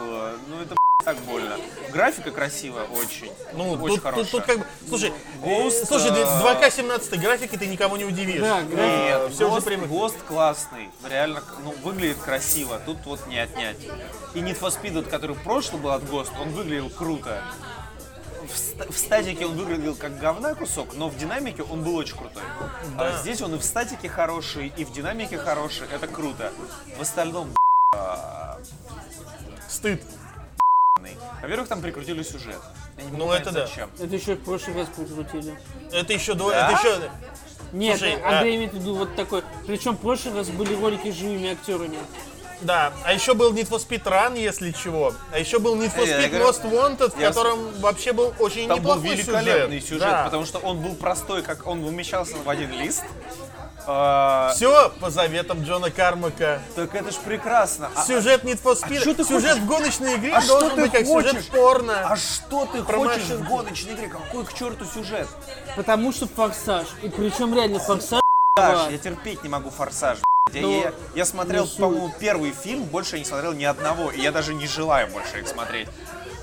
Ну это так больно. Графика красивая, очень. Ну, очень тут, хорошая. тут, тут как бы, слушай, Ghost, э, слушай, э, 2К 17 графикой ты никого не удивишь. Да, Э, графика. все уже Гост, привык. Гост классный, реально, ну, выглядит красиво, тут вот не отнять. И Need for Speed, вот, который прошлый был от Гост, он выглядел круто. В, ста- в статике он выглядел как говна кусок, но в динамике он был очень крутой. А здесь он и в статике хороший, и в динамике хороший, это круто. В остальном Стыд. Во-первых, там прикрутили сюжет. Я не Ну, понять, это да. зачем. Это еще в прошлый раз прикрутили. Это еще до... Да? Это еще... Нет, Слушай, Андрей а- имеет в виду вот такой. Причем в прошлый раз были ролики с живыми актерами. Да, а еще был Need for Speed Run, если чего. А еще был Need for Я- я Speed говорю, Most Wanted, в я- котором вообще был очень Там был неплохой великолепный сюжет, Да. потому что он был простой, как он умещался в один лист. А, Все по заветам Джона Кармака. так это ж прекрасно. А, Сюжет Need for Speed, чё ты сюжет хочешь? в гоночной игре а что должен ты быть как хочешь? сюжет порно. А что ты Про хочешь машинку. в гоночной игре? Какой к черту сюжет? Потому что форсаж. И причем реально форсаж. Форсаж, я терпеть не могу форсаж. Я, Ну, я- я смотрел, ну, по-моему, первый фильм, больше я не смотрел ни одного, и я даже не желаю больше их смотреть.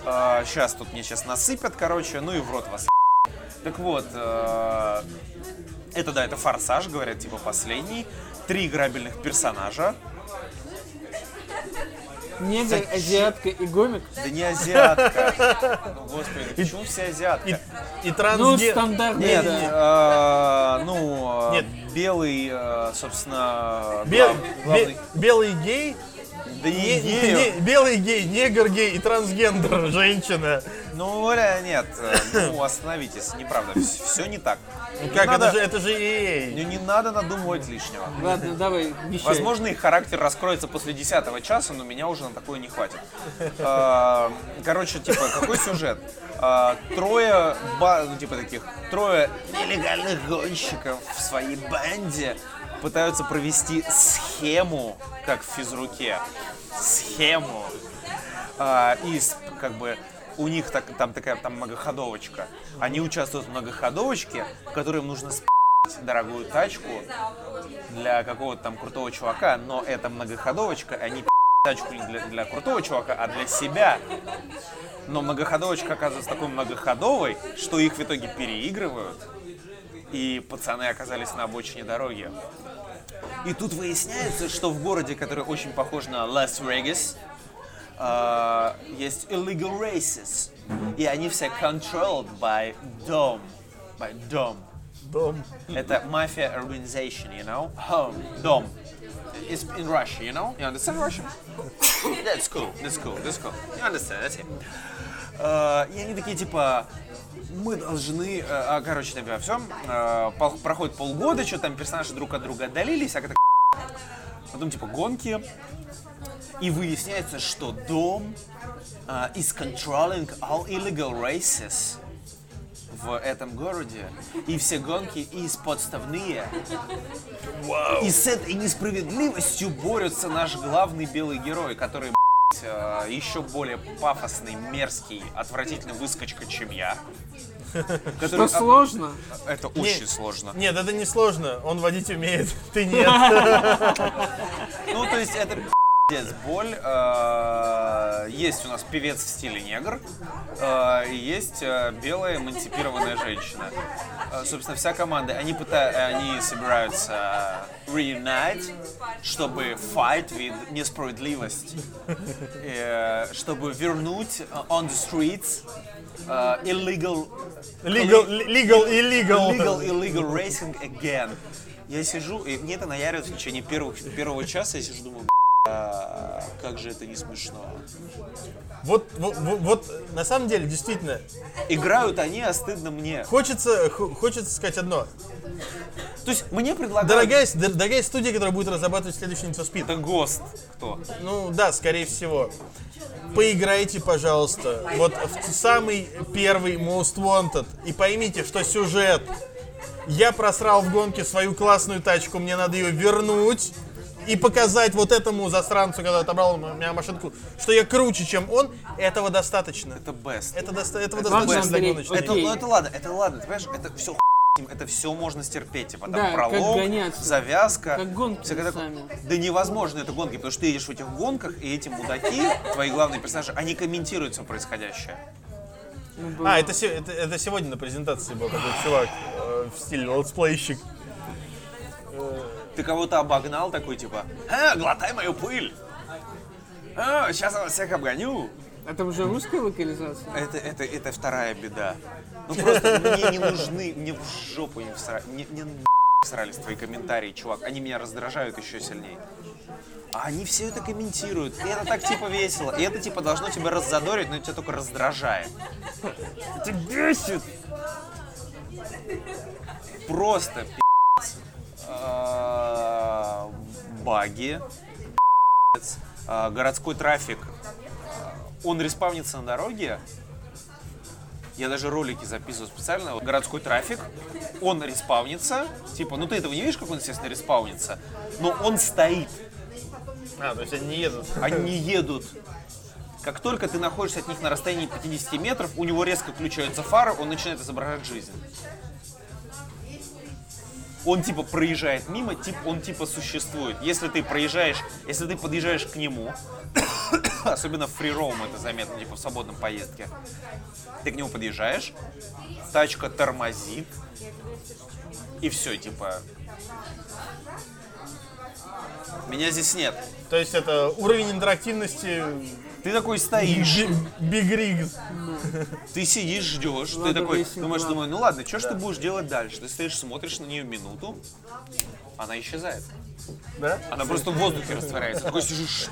сейчас тут мне сейчас насыпят, короче, ну и в рот вас. Так вот, э, это да, это форсаж, говорят, типа последний. Три играбельных персонажа. Негр, азиатка и гомик. Да не азиатка. Ну, господи, да почему все азиатка? И, и Ну, стандартный, Нет, да. э, ну, э, Нет. белый, э, собственно, главный- белый гей, Да не- не белый гей, негр гей и трансгендер женщина. Ну, Оля, нет, ну, остановитесь, неправда, все не так. Как, надо- это же, это же EA. Ну, не надо надумывать лишнего. Ладно, давай, вещай. Возможно, их характер раскроется после 10 часа, но меня уже на такое не хватит. А, Короче, типа, какой сюжет? А, Трое, ба- ну, типа таких, трое нелегальных гонщиков в своей банде пытаются провести схему, как в физруке. Схему. А, И с- как бы у них так, там такая там многоходовочка. Они участвуют в многоходовочке, им нужно спить дорогую тачку для какого-то там крутого чувака, но это многоходовочка, они тачку не для, для крутого чувака, а для себя. Но многоходовочка оказывается такой многоходовой, что их в итоге переигрывают, и пацаны оказались на обочине дороги. И тут выясняется, что в городе, который очень похож на Лас-Вегас, а, есть illegal races, и они все controlled by DOM, by DOM. Дом. Это mafia organization, you know? Home, dom. It's in Russia, you know? You understand Russian? That's cool, that's cool, that's cool. You understand, that's it. Э, И они такие, типа, мы должны... э, а, Короче, тогда все. Проходит полгода, что там персонажи друг от друга отдалились, а как Потом, типа, гонки. И выясняется, что дом э, is controlling all illegal races в этом городе. И все гонки из подставные. И с этой несправедливостью борются наш главный белый герой, который э, еще более пафосный, мерзкий, отвратительный выскочка, чем я. Который- Что сложно? а, Это очень сложно. Нет, это не сложно. Он водить умеет, ты нет. Ну, то есть это пиздец, боль. Э, Есть у нас певец в стиле негр, э, и есть э, белая эмансипированная женщина. Собственно, вся команда, они, пыта- они собираются reunite, чтобы fight with несправедливость, чтобы вернуть on the streets illegal Legal, legal, illegal. Illegal, illegal racing again. Я сижу, и мне это наяривает в течение первых, первого часа, я сижу, думаю, «Бля, как же это не смешно. Вот, вот, вот, вот, на самом деле, действительно, Играют они, а стыдно мне. хочется, хо- хочется сказать одно. То есть мне предлагают... Дорогая, дорогая студия, которая будет разрабатывать следующий Need for Speed. Это ГОСТ. Кто? Ну да, скорее всего. Поиграйте, пожалуйста, вот в самый первый Most Wanted и поймите, что сюжет. Я просрал в гонке свою классную тачку, мне надо ее вернуть и показать вот этому засранцу, когда отобрал у меня машинку, что я круче, чем он. Этого достаточно. Это best. Это доста- этого Ладно, достаточно для гоночной. Это, ну это ладно, это ладно, ты понимаешь, это все это все можно стерпеть, типа там Да, как пролог, гоняться. завязка, Как гонки всякое такое. сами. Да невозможно это гонки, потому что ты едешь в этих гонках, и эти мудаки, твои главные персонажи, они комментируют все происходящее. Ну. А, это, се- это, это сегодня на презентации был такой чувак э, в стиле летсплейщик. Ты кого-то обогнал, такой типа, а, глотай мою пыль. А, сейчас я вас всех обгоню. Это уже русская локализация? Это, это, это вторая беда. Ну просто мне не нужны, мне в жопу не всрали, мне, мне всрались твои комментарии, чувак. Они меня раздражают еще сильнее. А они все это комментируют. И это так типа весело. И это типа должно тебя раззадорить, но тебя только раздражает. Это бесит. Просто Баги. пи***ц. А, Городской трафик. А, Он респавнится на дороге, я даже ролики записываю специально. Городской трафик, он респаунится. Типа, ну ты этого не видишь, как он, естественно, респаунится. Но он стоит. А, то есть они не едут. Они не едут. Как только ты находишься от них на расстоянии 50 метров, у него резко включаются фары, он начинает изображать жизнь. Он типа проезжает мимо, тип, он типа существует. Если ты проезжаешь, если ты подъезжаешь к нему, особенно в фрироум это заметно, типа в свободном поездке, ты к нему подъезжаешь, тачка тормозит, и все, типа, меня здесь нет. То есть это уровень интерактивности Ты такой стоишь, Rigs. ты сидишь, ждешь, ты такой думаешь, думаю, ну ладно, что ж ты будешь делать дальше? Ты стоишь, смотришь на нее минуту, она исчезает. Да? Она просто в воздухе растворяется. Такой сижу, «Что?»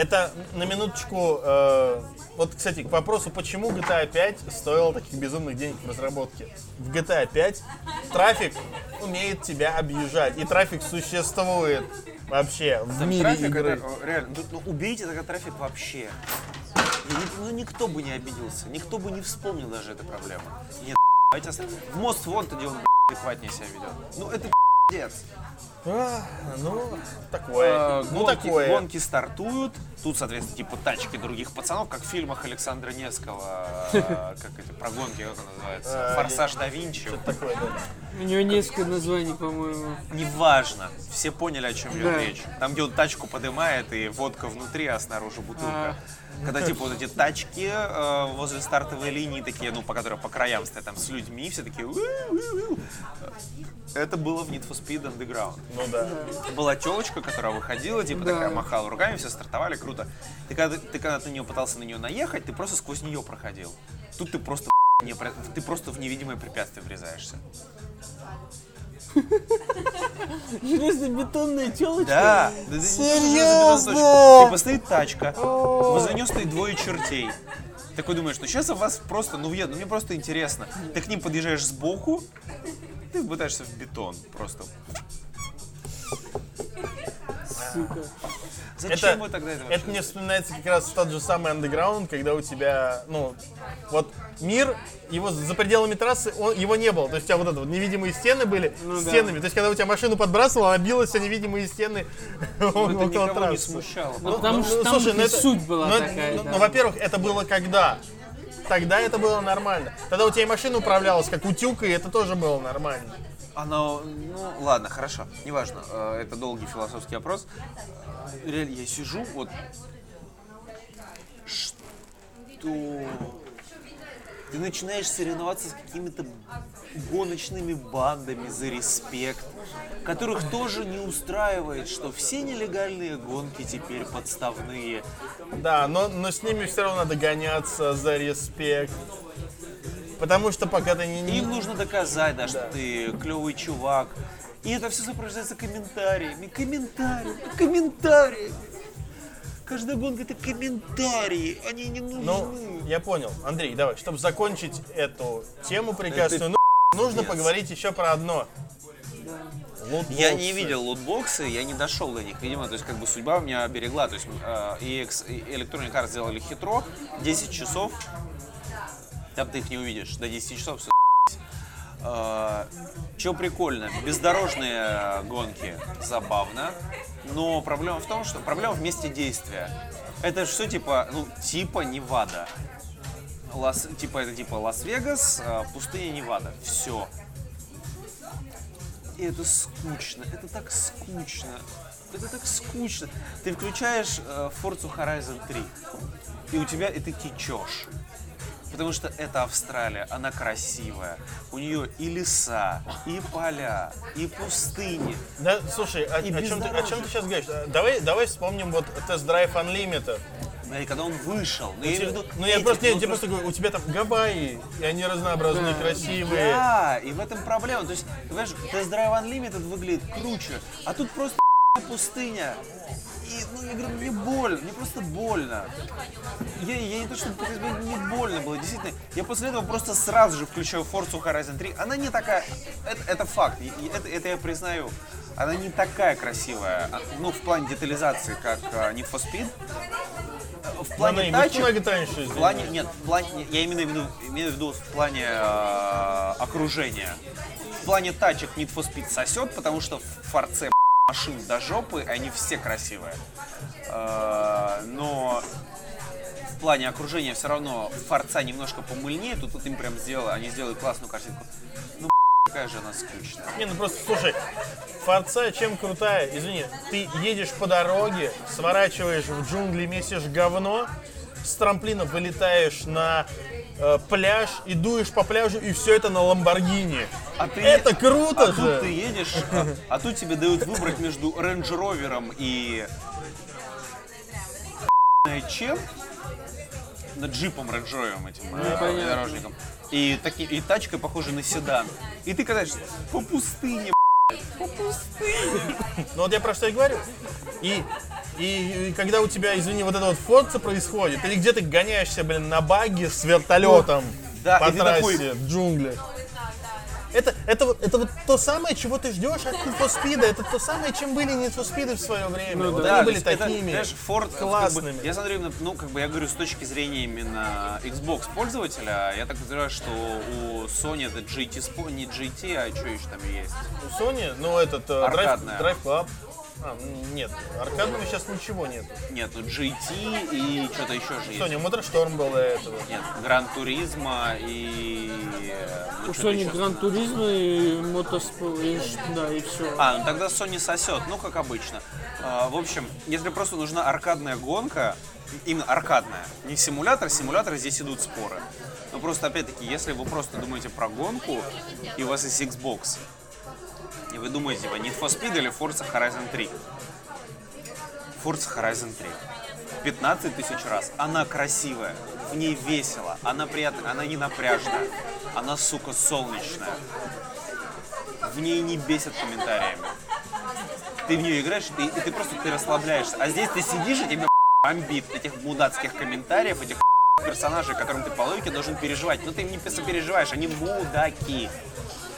Это на минуточку э, вот, кстати, к вопросу, почему GTA 5 стоила таких безумных денег в разработке. В GTA 5 трафик умеет тебя объезжать, и трафик существует вообще в мире Трафик игры. это, реально, ну, ну, убейте тогда трафик вообще. И ну никто бы не обиделся, никто бы не вспомнил даже эту проблему. Нет, давайте оставим. В Most Wanted он адекватнее себя ведет. Ну это пиздец. А, ну, такое. Э, ну, гонки, такое. гонки стартуют. Тут, соответственно, типа тачки других пацанов, как в фильмах Александра Невского, э, как эти про гонки, как он называется, А, Форсаж да Винчи. Что-то такое, да. У него несколько названий, по-моему. Неважно, все поняли, о чем идет Да. речь. Там, где он тачку поднимает, и водка внутри, а снаружи бутылка. Когда, типа, вот эти тачки э, возле стартовой линии, такие, ну, по которым по краям стоят, там, с людьми, все такие... Это было в Need for Speed Underground. Ну да. Была телочка, которая выходила, типа, Да. такая, махала руками, все стартовали, круто. Ты когда, ты когда на нее пытался на нее наехать, ты просто сквозь нее проходил. Тут ты просто не, ты просто в невидимое препятствие врезаешься. Железно-бетонная телочка. Да, Серьезно? Типа стоит тачка, возле нее стоит двое чертей. Такой думаешь, ну сейчас у вас просто, ну въеду, ну мне просто интересно. Ты к ним подъезжаешь сбоку, ты пытаешься в бетон просто. Сука. Зачем Это, вы тогда это это мне вспоминается как раз тот же самый андеграунд, когда у тебя, ну, вот мир, его за пределами трассы, он, его не было. То есть у тебя вот это вот невидимые стены были Ну да. стенами. То есть когда у тебя машину подбрасывала, она билась о невидимые стены Ну, это около никого не трассы. смущало. Ну, потому что там слушай, ну это- суть была ну, такая, ну, да. ну, во-первых, это было когда? Тогда это было нормально. Тогда у тебя и машина управлялась как утюг, и это тоже было нормально. Оно, ну ладно, хорошо, неважно, э, это долгий философский вопрос. Реально, я сижу, вот, что ты начинаешь соревноваться с какими-то гоночными бандами за респект, которых тоже не устраивает, что все нелегальные гонки теперь подставные. Да, но, но с ними все равно надо гоняться за респект. Потому что пока ты не... Им нужно доказать, да, что ты клевый чувак. И это все сопровождается комментариями, комментариями, комментариями. Каждая гонка это комментарии, они не нужны. Ну, я понял. Андрей, давай, чтобы закончить эту тему прекрасную, Это ну, нужно пиздец. поговорить еще про одно. я не Лутбоксы. видел лутбоксы, я не дошел до них, видимо, то есть как бы судьба меня оберегла, то есть э, EX и Electronic Arts сделали хитро, 10 часов, там ты их не увидишь, до 10 часов все Что прикольно, бездорожные гонки забавно, но проблема в том, что проблема в месте действия. Это все типа, ну, типа Невада. Лас, типа это типа Лас-Вегас, э, пустыня Невада. Все. И это скучно, это так скучно. Это так скучно. Ты включаешь э, Forza Horizon 3, и у тебя, и ты течешь. Потому что это Австралия, она красивая. У нее и леса, и поля, и пустыни. Да, слушай, о, И о чем, ты, о чем ты сейчас говоришь? А, Давай, давай вспомним вот Drive Unlimited. И когда он вышел, ну, я имею в виду, Ну я эти, просто, ну, я просто говорю, у тебя там Гавайи, и они разнообразные, красивые. Да, и в этом проблема. То есть, ты понимаешь, Drive Unlimited выглядит круче, а тут просто пустыня. И, ну, я говорю, мне больно, мне просто больно. Я, я не то, что пытаюсь, мне больно было, действительно. Я после этого просто сразу же включаю Forza Horizon 3. Она не такая, это, это факт, это, это я признаю. Она не такая красивая, а, ну, в плане детализации, как а, Need for Speed. В Она плане и тачек, много тоньше в плане, нет, в плане, я именно в виду, имею в виду в плане э, окружения. В плане тачек Need for Speed сосет, потому что в форце машин до жопы, они все красивые. Э, но в плане окружения все равно форца немножко помыльнее, тут, тут им прям сделали, они сделали классную картинку. Ну, какая же она скучная. Не, ну просто, слушай, Форца чем крутая? Извини, ты едешь по дороге, сворачиваешь в джунгли, месишь говно, с трамплина вылетаешь на э, пляж и дуешь по пляжу, и все это на Ламборгини. А ты- это круто А же! тут ты едешь, а, а тут тебе дают выбрать между Range Rover и чем? На джипом Rover этим э, дорожником. И, таки, и тачкой похожа на седан. И ты катаешься по пустыне, Ну вот я про что и говорю. И И, и когда у тебя, извини, вот это вот форца происходит, или где ты гоняешься, блин, на баге с вертолетом Да, по трассе такой- в джунглях. Это, это, вот, это вот то самое, чего ты ждешь от Need for Speed. Это то самое, чем были Need for Speed в свое время. Ну вот да, они были есть это, такими знаешь, Ford, как бы, классными. я смотрю именно, ну, как бы я говорю, с точки зрения именно Xbox пользователя, я так подозреваю, что у Sony это GT не GT, а что еще там есть? У Sony, ну этот э, Drive. Drive Club. А, нет, аркадного сейчас ничего нет. Нет, ну GT и что-то еще же есть. Sony Motorstorm был до этого. Нет, Гран Туризма и... ну, У Sony. Гран Туризма и ш- да, и все. А, ну тогда Sony сосет, ну как обычно. А, в общем, если просто нужна аркадная гонка, именно аркадная, не симулятор, симуляторы здесь идут споры. Но просто опять-таки, если вы просто думаете про гонку, и у вас есть Xbox, и вы думаете, типа, Need for Speed или Forza Horizon 3. Forza Horizon 3. 15 тысяч раз. Она красивая, в ней весело, она приятная, она не напряжная, она, сука, солнечная. В ней не бесят комментариями. Ты в нее играешь, ты- и ты просто ты расслабляешься. А здесь ты сидишь, и тебе бомбит этих мудацких комментариев, этих персонажей, которым ты по логике должен переживать. Но ты им не сопереживаешь, они мудаки.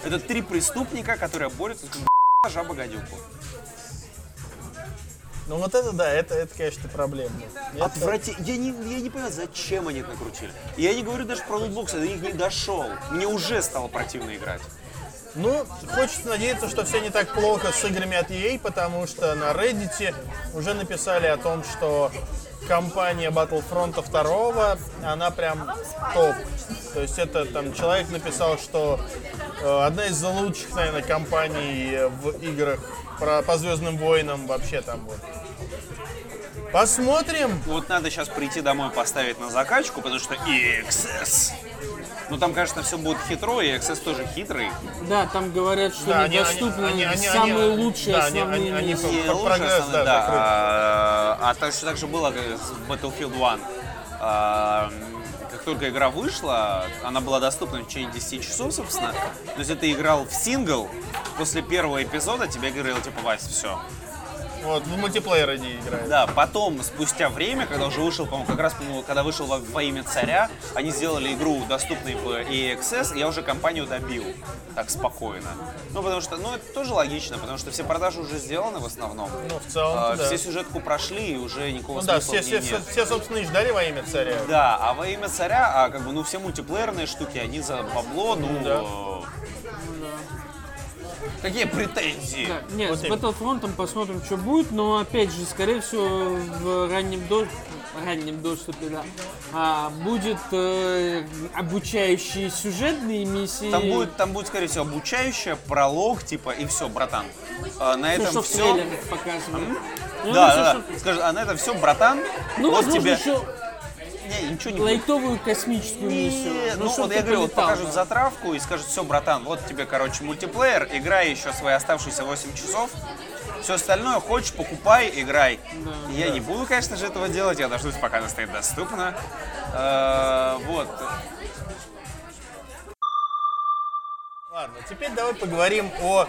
Это три преступника, которые борются с жаба гадюку. Ну вот это да, это, это конечно, проблема. Отврати... Я не, я не понимаю, зачем они это накрутили. Я не говорю даже про ноутбокс, я до них не дошел. Мне уже стало противно играть. Ну, хочется надеяться, что все не так плохо с играми от EA, потому что на Reddit уже написали о том, что компания Battlefront 2, она прям топ. То есть это там человек написал, что э, одна из лучших, наверное, компаний в играх про, по Звездным войнам вообще там вот. Посмотрим. Вот надо сейчас прийти домой поставить на закачку, потому что EXS. Ну там, конечно, все будет хитро, и XS тоже хитрый. Да, там говорят, что Да, они- недоступны они- они- самые они- лучшие да, они- основные они- они лучший прогресс, основной, да, да. А, а так что так же было с Battlefield 1. А, как только игра вышла, она была доступна в течение 10 часов, собственно. То есть ты играл в сингл, после первого эпизода тебе говорило, типа, Вась, все. Вот, в мультиплеер они играют. Да, потом, спустя время, когда уже вышел, по-моему, как раз, по-моему, когда вышел во, во имя царя, они сделали игру доступной в EXS, и я уже компанию добил так спокойно. Ну, потому что, ну, это тоже логично, потому что все продажи уже сделаны в основном. Ну, в целом, А, да. Все сюжетку прошли, и уже никакого Ну да, все, все, нет. все, все, собственно, и ждали во имя царя. Да, а во имя царя, а как бы, ну, все мультиплеерные штуки, они за бабло, ну, Да. Какие претензии? Да, нет, Вот с именно. Battlefront посмотрим, что будет, но опять же, скорее всего, в раннем, до- раннем доступе, да, а, будет э, обучающие сюжетные миссии. Там будет, там будет, скорее всего, обучающая, пролог, типа, и все, братан. А, на этом все. трейлерах показывают. Ну, Да, да, что- да. Скажет, а на этом все, братан. Ну, вот возможно, тебе. еще Не, ничего не будет. лайтовую космическую миссию. Не, ну, чтоб вот я говорю, вот покажут да. затравку и скажут, все, братан, вот тебе, короче, мультиплеер, играй еще свои оставшиеся 8 часов. Все остальное хочешь, покупай, играй. я не буду, конечно же, этого делать, я дождусь, пока она стоит доступна. Э, Вот. Ладно, теперь давай поговорим о,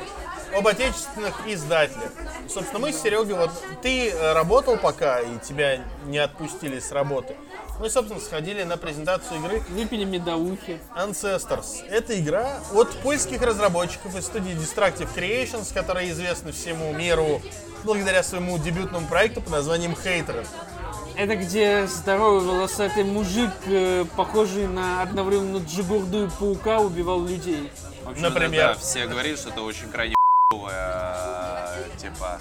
об отечественных издателях. Собственно, мы с Серегой, вот ты э, работал пока, и тебя не отпустили с работы. Мы, собственно, сходили на презентацию игры Выпили медовухи. Ancestors. Это игра от польских разработчиков из студии Destructive Creations, которая известна всему миру благодаря своему дебютному проекту под названием Hater. Это где здоровый волосатый мужик, э, похожий на одновременно Джигурду и паука, убивал людей. В общем, Например? да, все говорили, что это очень крайне х**овая, типа,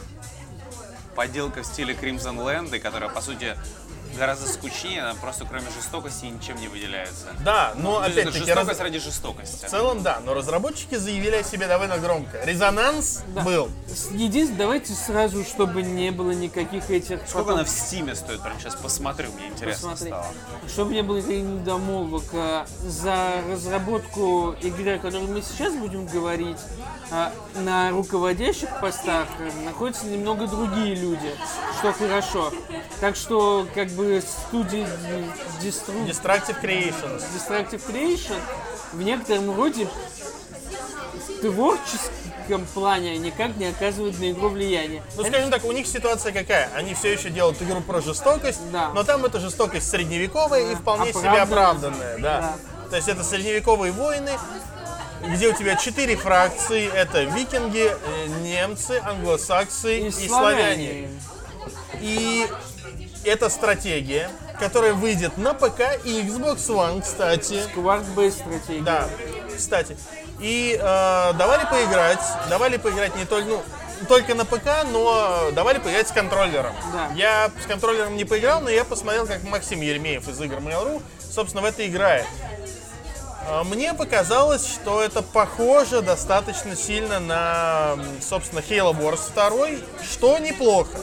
поделка в стиле Crimson Land, которая, по сути, гораздо скучнее, она просто кроме жестокости ничем не выделяется. Да, но То есть это опять-таки жестокость раз- ради жестокости. в целом да, но разработчики заявили о себе довольно громко. Резонанс Да. был. Единственное, давайте сразу, чтобы не было никаких этих... Сколько потом- она в Стиме стоит? Прям сейчас посмотрю, мне интересно Посмотри. стало. Чтобы не было никаких недомолвок, а, за разработку игры, о которой мы сейчас будем говорить, а, на руководящих постах а, находятся немного другие люди, что хорошо. Так что, как бы, студия Destru- Destructive Creations. Destructive Creation в некотором роде творчески, техническом плане никак не оказывают на игру влияния. Ну, скажем так, у них ситуация какая? Они все еще делают игру про жестокость, Да. но там эта жестокость средневековая и вполне себе Оправданная. оправданная. Да. То есть это средневековые войны, где у тебя четыре фракции. Это викинги, э, немцы, англосаксы и, славяне. И это стратегия, которая выйдет на ПК и Xbox One, кстати. Кварт-бейс стратегия. Да, кстати. И э, давали поиграть, давали поиграть не только, ну, только на ПК, но давали поиграть с контроллером. Да. Я с контроллером не поиграл, но я посмотрел, как Максим Еремеев из игр Mail.ru, собственно, в это играет. А, Мне показалось, что это похоже достаточно сильно на, собственно, Halo Wars 2, что неплохо.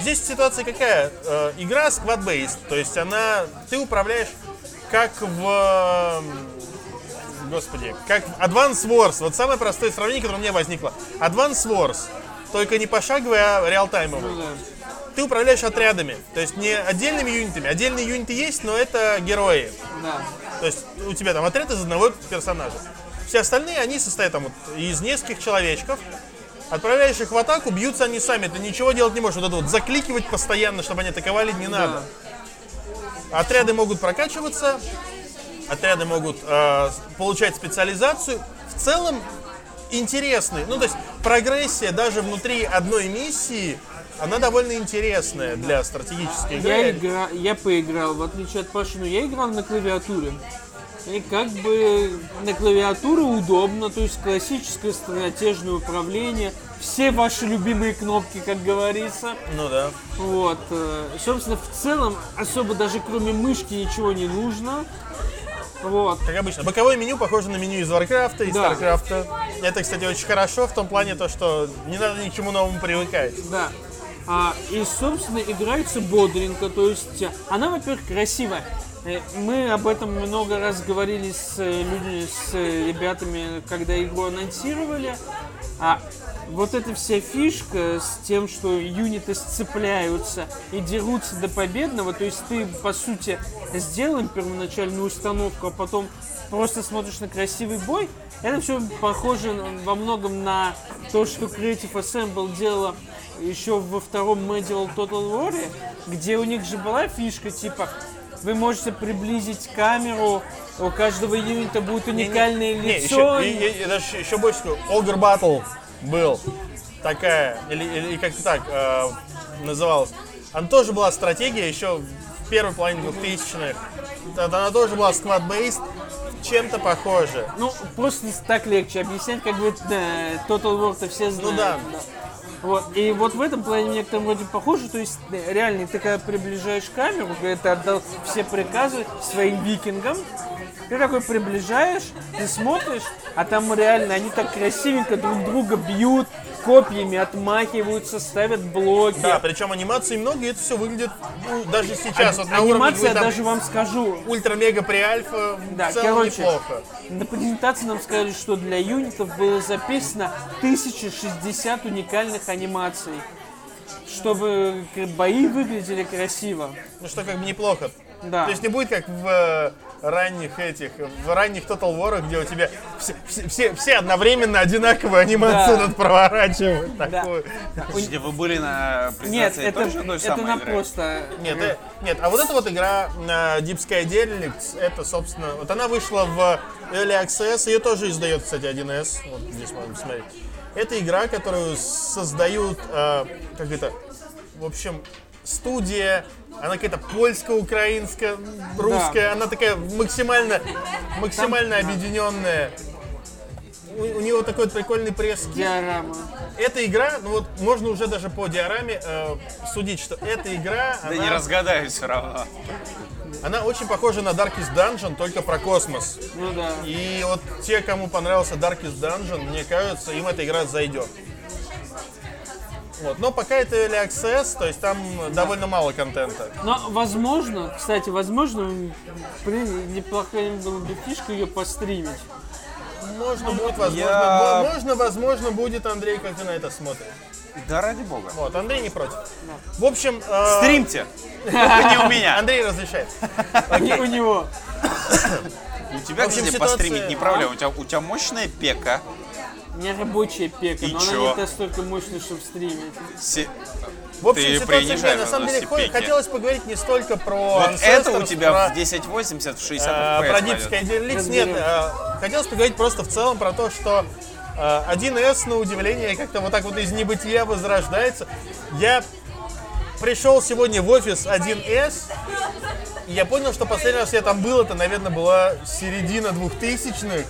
Здесь ситуация какая? Э, игра squad-based, то есть она, ты управляешь как в, господи, как в Advance Wars. Вот самое простое сравнение, которое у меня возникло. Advance Wars, только не пошаговый, а реалтаймовый. Ну да. Ты управляешь отрядами, то есть не отдельными юнитами. Отдельные юниты есть, но это герои. Да. То есть у тебя там отряд из одного персонажа. Все остальные, они состоят там вот из нескольких человечков. Отправляешь их в атаку, бьются они сами. Ты ничего делать не можешь. Вот это вот закликивать постоянно, чтобы они атаковали, не надо. Отряды могут прокачиваться, отряды могут э, получать специализацию. В целом интересный. Ну, то есть прогрессия даже внутри одной миссии, она довольно интересная для стратегической игры. Я, игра... я поиграл, в отличие от Паши, но я играл на клавиатуре. И как бы на клавиатуре удобно, то есть классическое стратежное управление, все ваши любимые кнопки, как говорится. Ну да. Вот. э, Собственно, в целом, особо даже кроме мышки ничего не нужно. Вот. Как обычно. Боковое меню похоже на меню из Варкрафта и Да. Старкрафта. Это, кстати, очень хорошо в том плане, то, что не надо ни к чему новому привыкать. Да. А, и, собственно, играется бодренько. То есть, она, во-первых, красивая. Э, Мы об этом много раз говорили с э, людьми, с э, ребятами, когда игру анонсировали. А вот эта вся фишка с тем, что юниты сцепляются и дерутся до победного, то есть ты, по сути, сделал первоначальную установку, а потом просто смотришь на красивый бой, это все похоже во многом на то, что Creative Assemble делала еще во втором Medieval Total War, где у них же была фишка типа вы можете приблизить камеру, у каждого юнита будет уникальное Не, лицо. еще, и- и даже еще больше скажу. Ogre Battle был. Такая, или, или- как-то так э, называлась. Она тоже была стратегия еще в первой половине 2000-х. Она тоже была squad-based, чем-то похоже. Ну, просто так легче объяснять, как бы да, Total War-то все знают. Ну да. Вот. И вот в этом плане в некотором роде похоже, то есть э, реально ты когда приближаешь камеру, когда ты отдал все приказы своим викингам, ты такой приближаешь, ты смотришь, а там реально они так красивенько друг друга бьют, копьями отмахиваются, ставят блоки. Да, причем анимаций много, и это все выглядит ну, даже сейчас. вот на уровне Анимация, вы там даже вам скажу, ультра-мега при альфа Да, в целом короче, неплохо. На презентации нам сказали, что для юнитов было записано 1060 уникальных анимаций, чтобы бои выглядели красиво. Ну что как бы неплохо. Да. То есть не будет как в э, ранних этих, в ранних Total War, где у тебя все, все- все, все одновременно одинаковую анимацию Да. надо проворачивать. Да. Такую. Подождите, вы были на Нет, презентации это, тоже это самой на игры? просто... Нет, э, нет, а вот эта вот игра на Deep Sky Derelicts, это, собственно, вот она вышла в Early Access, ее тоже издает, кстати, 1С, вот здесь можно посмотреть. Это игра, которую создают, э, как это, в общем, студия, она какая-то польско-украинская, русская, она такая максимально, максимально объединенная. У, у него такой вот прикольный пресс Диорама. Эта игра, ну вот можно уже даже по диораме э, судить, что эта игра, Да она, не разгадаю все равно. она очень похожа на Darkest Dungeon, только про космос. Ну да. И вот те, кому понравился Darkest Dungeon, мне кажется, им эта игра зайдет. Вот. Но пока это Early Access, то есть там довольно мало контента. Но, возможно, кстати, возможно, блин, неплохая была бы фишка ее постримить. Можно будет, возможно, Я- возможно, возможно будет, Андрей, как ты на это смотришь. Да ради бога. Вот, Андрей не против. В общем, э, Стримьте. Только не у меня. Андрей разрешает. И у него. У тебя, кстати, постримить не проблема. У тебя мощная пека. У меня рабочая пека, И но чё? она не настолько мощная, чтобы стримить. Се- В общем, Ты ситуация на самом деле, пики. хотелось поговорить не столько про Вот это у Ancestors, тебя про, в 1080 в 60 э, FPS про пойдет. Разберем. Нет, э, хотелось поговорить просто в целом про то, что э, 1С, на удивление, как-то вот так вот из небытия возрождается. Я пришел сегодня в офис 1С, и я понял, что последний раз я там был, это, наверное, была середина 2000-х.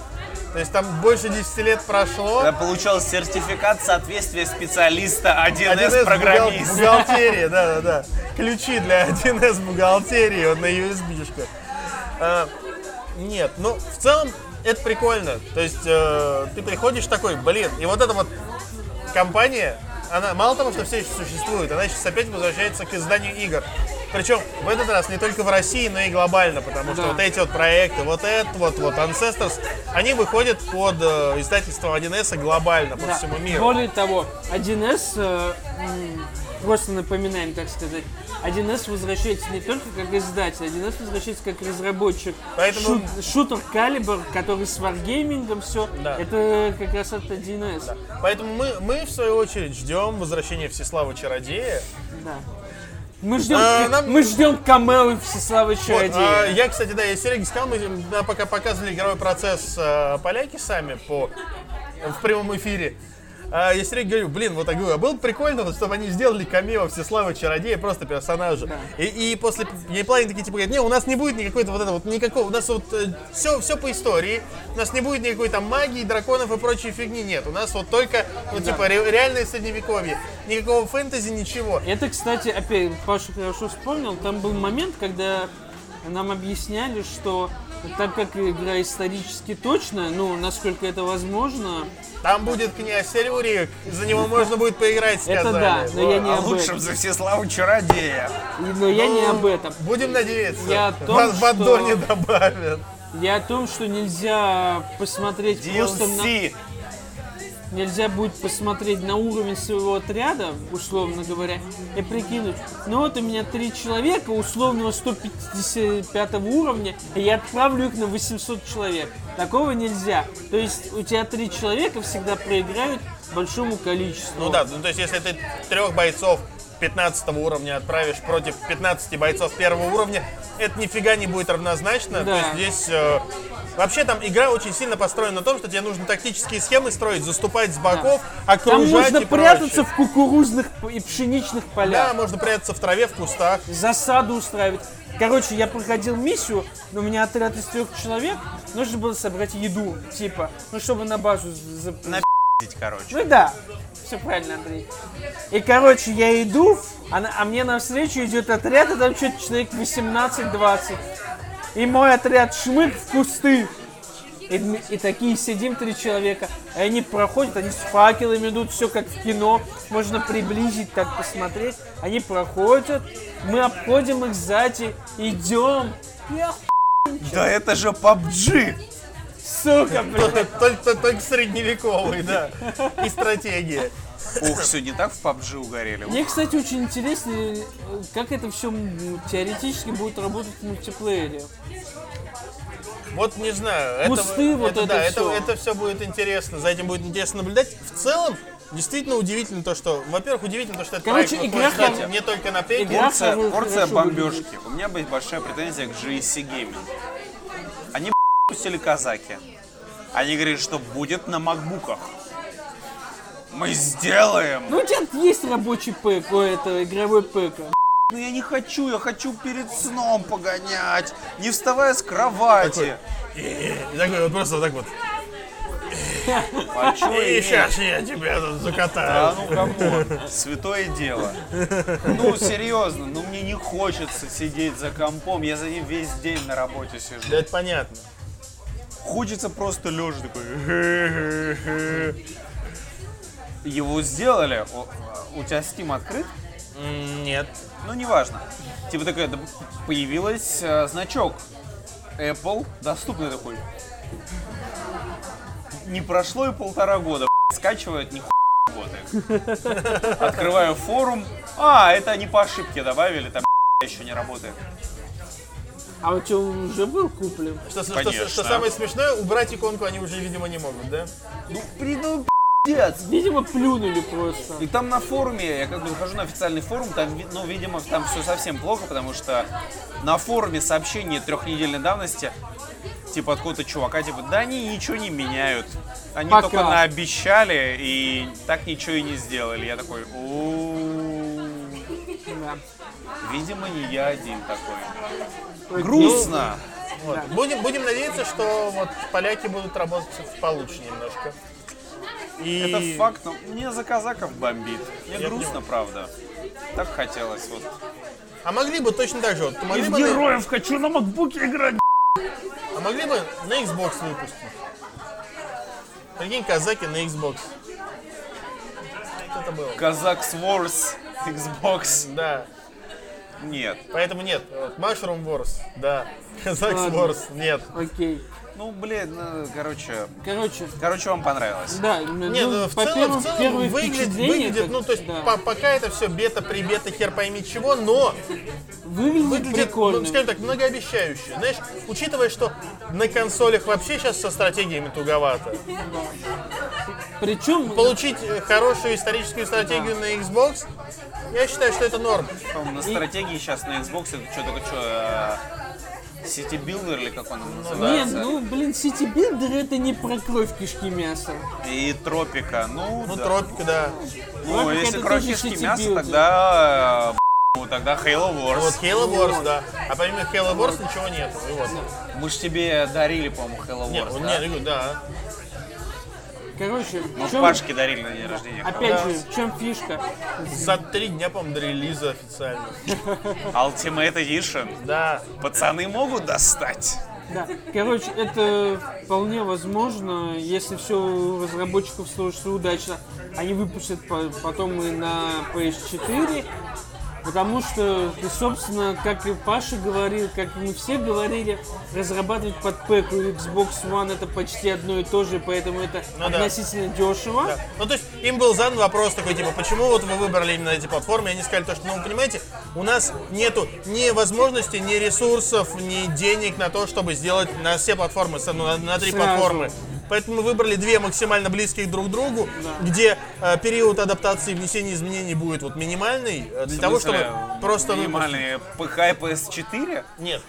То есть там больше 10 лет прошло. Я получал сертификат соответствия специалиста 1С 1С программист. бухгал- бухгалтерия, да, да, да. Ключи для 1С бухгалтерии вот на USB-шках. А, нет, ну в целом это прикольно. То есть э, ты приходишь такой, блин, и вот эта вот компания, она мало того, что все еще существует, она сейчас опять возвращается к изданию игр. Причем в этот раз не только в России, но и глобально, потому что Да. вот эти вот проекты, вот это, вот, вот Ancestors, они выходят под э, издательством 1С глобально по Да. всему миру. Более того, 1С, э, просто напоминаем, так сказать, 1С возвращается не только как издатель, 1С возвращается как разработчик. Поэтому- Шут- шутер Калибр, который с Wargaming, все, Да. это как раз от 1С. Поэтому мы, мы, в свою очередь, ждем возвращения Всеслава Чародея. Да. Мы ждем, А, нам- мы ждем камео Всеслава Вот, Чародея. а, я, кстати, да, я Сереге сказал, мы да, пока показывали игровой процесс а, поляки сами по, в прямом эфире. А, я Сереге говорю, блин, вот так говорю, а было бы прикольно, вот, чтобы они сделали камео Всеслава Чародея, просто персонажа. И, и после геймплейна такие типа говорят, не, у нас не будет никакой вот это вот, никакого, у нас вот все, все по истории, у нас не будет никакой там магии, драконов и прочей фигни, нет. У нас вот только, ну, типа, ре- реальное средневековье. Никакого фэнтези, ничего. Это, кстати, опять, Паша хорошо вспомнил, там был момент, когда нам объясняли, что так как игра исторически точная, ну, насколько это возможно, Там будет князь Рюрик, за него можно будет поиграть, сказали. Это да, но я не А об этом. за Всеславу Чародея. Но я не Ну, об этом. Будем надеяться. Я о том, в, в что- аддоне добавят. Я о том, что нельзя посмотреть просто на... Нельзя будет посмотреть на уровень своего отряда, условно говоря, и прикинуть, ну вот у меня три человека условного 155 уровня, и я отправлю их на 800 человек. Такого нельзя. То есть у тебя три человека всегда проиграют большому количеству. Ну да, ну то есть если ты трех бойцов 15 уровня отправишь против 15 бойцов первого уровня, это нифига не будет равнозначно. Да. То есть здесь э, вообще там игра очень сильно построена на том, что тебе нужно тактические схемы строить, заступать с боков, Там окружать можно и прятаться прочее. в кукурузных и пшеничных Да, полях. можно прятаться в траве, в кустах. засаду устраивать. Короче, я проходил миссию, но у меня отряд из трех человек, нужно было собрать еду, типа, ну чтобы на базу за- На короче. Ну да, все правильно, Андрей. И, короче, я иду, а, а мне навстречу идет отряд, и там что-то человек 18-20. И мой отряд шмык в кусты. И, и такие сидим три человека, и они проходят, они с факелами идут, все как в кино, можно приблизить, так посмотреть. Они проходят, мы обходим их сзади, идем. Я Да это же PUBG. Сука, блин. Только, только- средневековый, да. И стратегия. Ух, все не так в PUBG угорели. Мне, кстати, очень интересно, как это все теоретически будет работать в мультиплеере. Вот не знаю. Это, Кусты, вот это да, всё. это, это все будет интересно. За этим будет интересно наблюдать. В целом, действительно удивительно то, что, во-первых, удивительно то, что это Короче, проект игра выходит, кстати, не только на. Игра Порция, порция выглядит. бомбежки. У меня будет большая претензия к GSC Gaming. Они пустили казаки. Они говорят, что будет на макбуках. Мы сделаем. Ну, у тебя есть рабочий пэк, ой, это игровой пэк. Ну я не хочу, я хочу перед сном погонять, не вставая с кровати. И такой вот просто вот так вот. А чё И сейчас я тебя тут Да закатаю. ну come on, святое дело. Ну серьезно, ну мне не хочется сидеть за компом, я за ним весь день на работе сижу. Да это понятно. Хочется просто лежа такой. Его сделали. У тебя Steam открыт? Нет. Ну, неважно. Типа такая, да, появилась э, значок Apple, доступный такой. Не прошло и полтора года, скачивает, ни работает. Открываю форум, а, это они по ошибке добавили, там еще не работает. А у тебя он уже был куплен? Что, что- Конечно. что самое смешное, убрать иконку они уже, видимо, не могут, да? Ну, при- ну, пиздец. Видимо, плюнули просто. И там на форуме, я как бы захожу на официальный форум, там, ну, видимо, там все совсем плохо, потому что на форуме сообщение трехнедельной давности, типа от какого-то чувака, типа, да они ничего не меняют. Они Пока. только наобещали и так ничего и не сделали. Я такой, «О, видимо, не я один такой. Грустно. Вот. Будем, будем надеяться, что вот поляки будут работать получше немножко. И... Это факт, но мне за казаков бомбит. Мне Я грустно, правда. Так хотелось вот. А могли бы точно так же, вот, могли бы на- хочу на макбуке играть. а могли бы на Xbox выпустить. Прикинь, казаки на Xbox. Что это было? Казак Wars, Xbox. Да. Нет. Поэтому нет. Mushroom Wars, да. Ладно. Wars, нет. Окей. Ну, блин, ну, короче, Короче, короче, вам понравилось. да, Нет, ну, ну, в по целом, первым, в целом выглядит, выглядит, ну, то есть да, по- пока это все бета, прибета, хер пойми чего, но выглядит, выглядит, прикольно. ну, скажем так, многообещающе. Знаешь, учитывая, что на консолях вообще сейчас со стратегиями туговато, Причем, получить э, хорошую историческую стратегию на Xbox, я считаю, что это норм. По-моему, На стратегии сейчас на Xbox это что только что City Builder или как он нет, называется? ну, блин, City Builder это не про кровь, кишки, мясо. И Тропика. Ну, Ну, да. тропика, да. Ну, Тропика если кровь кишки Builder. тогда э, ну, тогда Halo Wars. Вот Halo Wars, да. А помимо Halo Wars ничего нет. Вот. Мы же тебе дарили, по-моему, Halo Нет, Wars, вот да? нет, да. Короче, Ну, чем- Пашке дарили на день рождения. Опять же, в чем фишка? За три дня, по-моему, до релиза официально. Ultimate Edition. Да. Пацаны могут достать. Да, короче, это вполне возможно, если все у разработчиков сложится удачно, они выпустят по- потом и на PS4, потому что, собственно, как и Паша говорил, как мы все говорили, разрабатывать под ПЭК и Xbox One это почти одно и то же, поэтому это Ну да. относительно дешево. Да. Ну, то есть, им был задан вопрос такой, типа, почему вот вы выбрали именно эти платформы? И они сказали то, что, ну, вы понимаете, у нас нету ни возможности, ни ресурсов, ни денег на то, чтобы сделать на все платформы, ну, на, на три Сразу. платформы. Поэтому мы выбрали две максимально близких друг к другу, где э, период адаптации и внесения изменений будет вот минимальный, э, для того, чтобы просто выпустить. Минимальные ПК и PS4? Нет.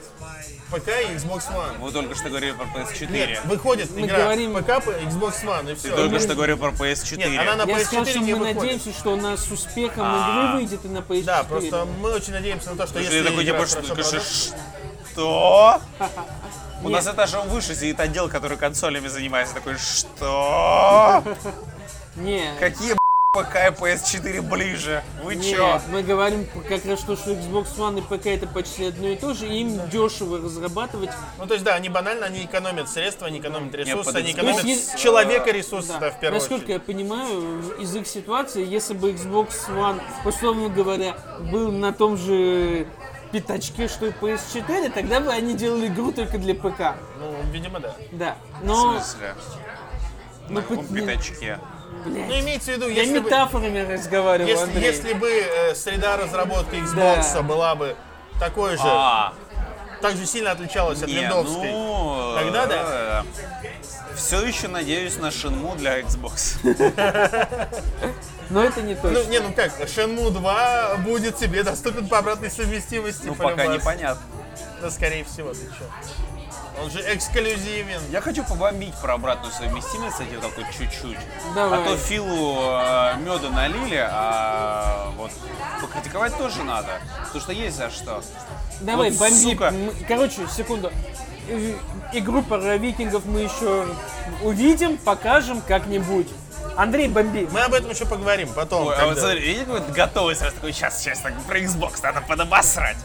ПК и Xbox One. Вы только что говорили про PS4. Нет, выходит Мы игра говорим- ПК, Xbox One, и Ты все. только что говорил про PS4. Нет, она на Я PS4 скажу, что не мы выходит. надеемся, что она с успехом А. игры выйдет и на PS4. Да, просто мы очень надеемся на то, что Ты если такой, игра типа, что, хорошо что, что? У Нет. нас этажом выше сидит отдел, который консолями занимается. Такой, что? Не, Какие ПК и PS4 ближе? Вы чё? Нет, мы говорим как раз то, что Xbox One и ПК это почти одно и то же, и им дешево разрабатывать. Ну, то есть, да, они банально, они экономят средства, они экономят ресурсы, под они экономят есть- человека ресурсы, Да. да, в первую Насколько очередь. я понимаю, из их ситуации, если бы Xbox One, условно говоря, был на том же пятачке, что и PS4, тогда бы они делали игру только для ПК. Ну, видимо, да. Да. В Но, смысле? ну, На каком пятачке? блядь, Ну, имеется в виду, я если бы, метафорами разговариваю, если, Андрей. если бы э, среда разработки Xbox Да. была бы такой же, А, так же сильно отличалась от не, виндовской, ну... Тогда да. Все еще надеюсь на Shenmue для Xbox. Но это не точно. Ну, не, ну как, Shenmue 2 будет тебе доступен по обратной совместимости. Ну, пока непонятно. Да, скорее всего, ты чё. Он же эксклюзивен. Я хочу побомбить про обратную совместимость, кстати, такой чуть-чуть. Давай. А то Филу э, меда налили, а вот покритиковать тоже надо. Потому что есть за что. Давай, Вот, бомби. сука. Короче, секунду. И- Игру про викингов мы еще увидим, покажем как-нибудь. Андрей, бомби. Мы об этом еще поговорим потом. Ой, а вот смотри, видите, какой готовый сразу такой, сейчас, сейчас, так, про Xbox надо подобосрать.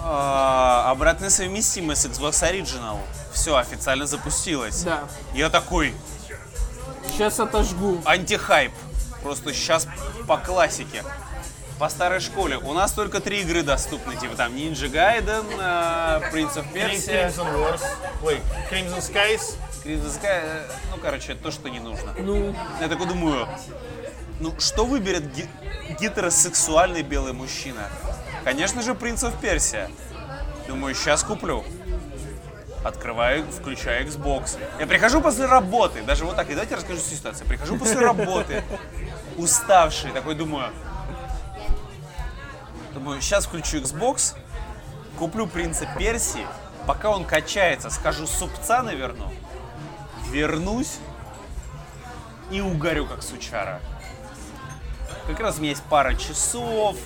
А, обратная совместимость с Xbox Original. Все, официально запустилась. Да. Я такой, Сейчас отожгу. антихайп. Просто сейчас по классике. По старой школе. У нас только три игры доступны. Типа там Ninja Gaiden, э, Prince of Persia, Crimson Wars. Ой, Crimson Skies. Sky. э, Ну, короче, то, что не нужно. Ну, Я такой думаю, ну что выберет ги- гетеросексуальный белый мужчина? Конечно же, Принц of Персия. Думаю, сейчас куплю. Открываю, включаю Xbox. Я прихожу после работы, даже вот так, и давайте расскажу ситуацию. Прихожу после работы, уставший, такой думаю, думаю, сейчас включу Xbox, куплю принца Персии, пока он качается, скажу, супца наверну, вернусь и угорю, как сучара. Как раз у меня есть пара часов,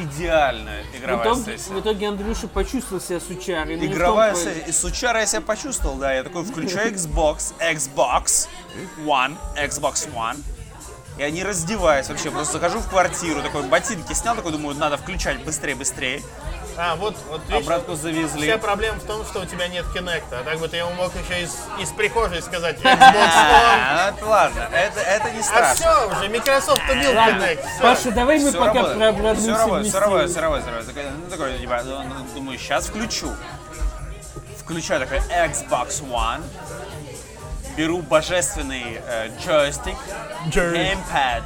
идеальная В игровая итоге, сессия. в итоге Андрюша почувствовал себя сучарой. в том Игровая сессия. И сучара я себя почувствовал, да. Я такой включаю Xbox, Xbox One, Xbox One. Я не раздеваюсь вообще, просто захожу в квартиру, такой ботинки снял, такой думаю, надо включать быстрее, быстрее. А, вот, вот видишь, Обратку завезли. Вся проблема в том, что у тебя нет кинекта. А так бы ты ему мог еще из, из прихожей сказать Xbox One. А, это ладно, это, это не А страшно. все, уже Microsoft убил Kinect. Паша, давай мы пока про обратную совместимость. всё работает, всё работает. Такой, Ну, такой, типа, ну, думаю, сейчас включу. Включаю такой Xbox One. Беру божественный э, джойстик, Джойстик. геймпад.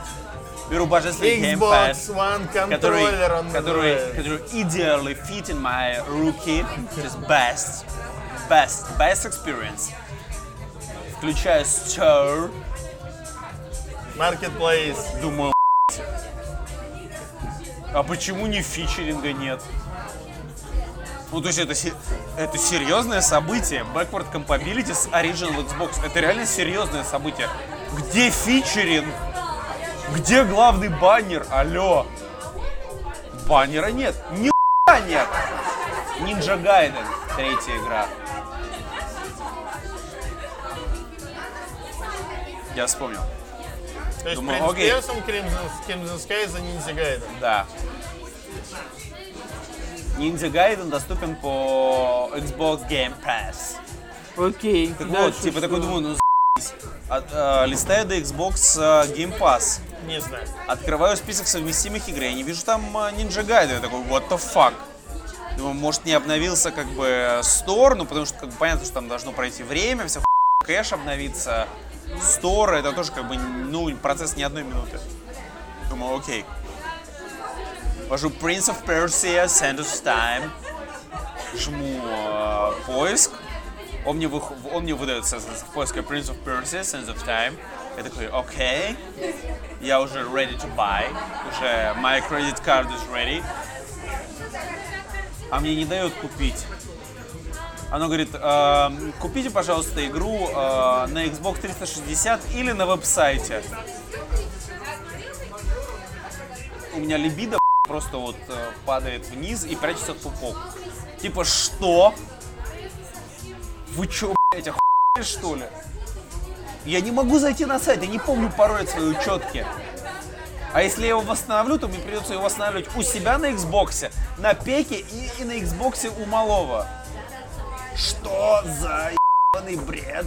Беру божественный геймпад. Xbox One который, который, который ideally fit in my руки. Just best. Best. Best experience. Включаю Store. Marketplace. Думаю, а почему ни фичеринга нет? Ну, то есть это, это серьезное событие. Backward Compatibility с Original Xbox. Это реально серьезное событие. Где фичеринг? Где главный баннер? Алло. Баннера нет. Ни нет. Ninja Gaiden. Третья игра. Я вспомнил. То есть Думаю, Принц окей. Персом, Crimson Sky за Ninja Gaiden. Да. Ninja Gaiden доступен по Xbox Game Pass. Окей. Так вот, типа что? такой думаю, ну за***ись. От, э, листаю до Xbox э, Game Pass. Не знаю. Открываю список совместимых игр, я не вижу там э, Ninja Gaiden. Я такой, what the fuck? Думаю, может не обновился как бы Store, ну потому что как бы, понятно, что там должно пройти время, вся хуйня, кэш обновиться. Store это тоже как бы, ну, процесс не одной минуты. Думаю, окей. Ввожу Prince of Persia, Sand of Time. Жму э, поиск. Он мне, вых- он мне выдается в поиске Prince of Persia, Sands of Time. Я такой, окей. Я уже ready to buy. Уже my credit card is ready. А мне не дает купить. Оно говорит, «Эм, купите, пожалуйста, игру э, на Xbox 360 или на веб-сайте. У меня либидо просто вот э, падает вниз и прячется в пупок. Типа, что? Вы чё, блядь, охуели, что ли? Я не могу зайти на сайт, я не помню пароль от своей учетки. А если я его восстановлю, то мне придется его восстанавливать у себя на Xbox, на пеке и, и на Xbox у малого. Что за ебаный бред?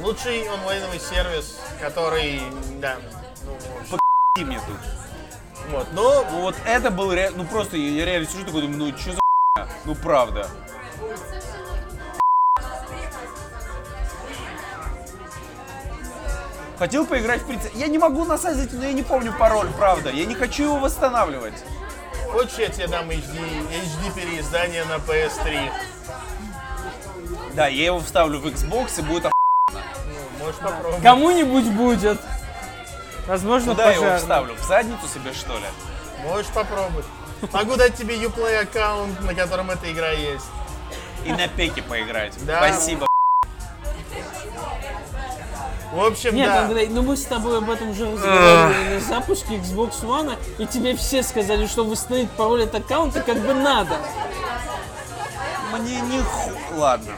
Лучший онлайновый сервис, который, да, ну, в общем, И мне тут. вот. Но Ну вот это был реально, ну просто я, я реально сижу такой, думаю, ну что за хуйня? Ну правда. Хотел поиграть в принципе. Я не могу на сайт зайти, но я не помню пароль, правда. Я не хочу его восстанавливать. хочешь, я тебе дам HD, HD переиздание на PS3? Да, я его вставлю в Xbox и будет ох... Ну, можешь попробовать. Кому-нибудь будет. Возможно, Куда я его вставлю? В задницу себе, что ли? Можешь попробовать. Могу дать тебе Uplay аккаунт, на котором эта игра есть. И на пеке поиграть. Да. Спасибо. В общем, Нет, да. Андрей, ну мы с тобой об этом уже разговаривали на запуске Xbox One, и тебе все сказали, что восстановить пароль от аккаунта как бы надо. Мне не ху... Ладно.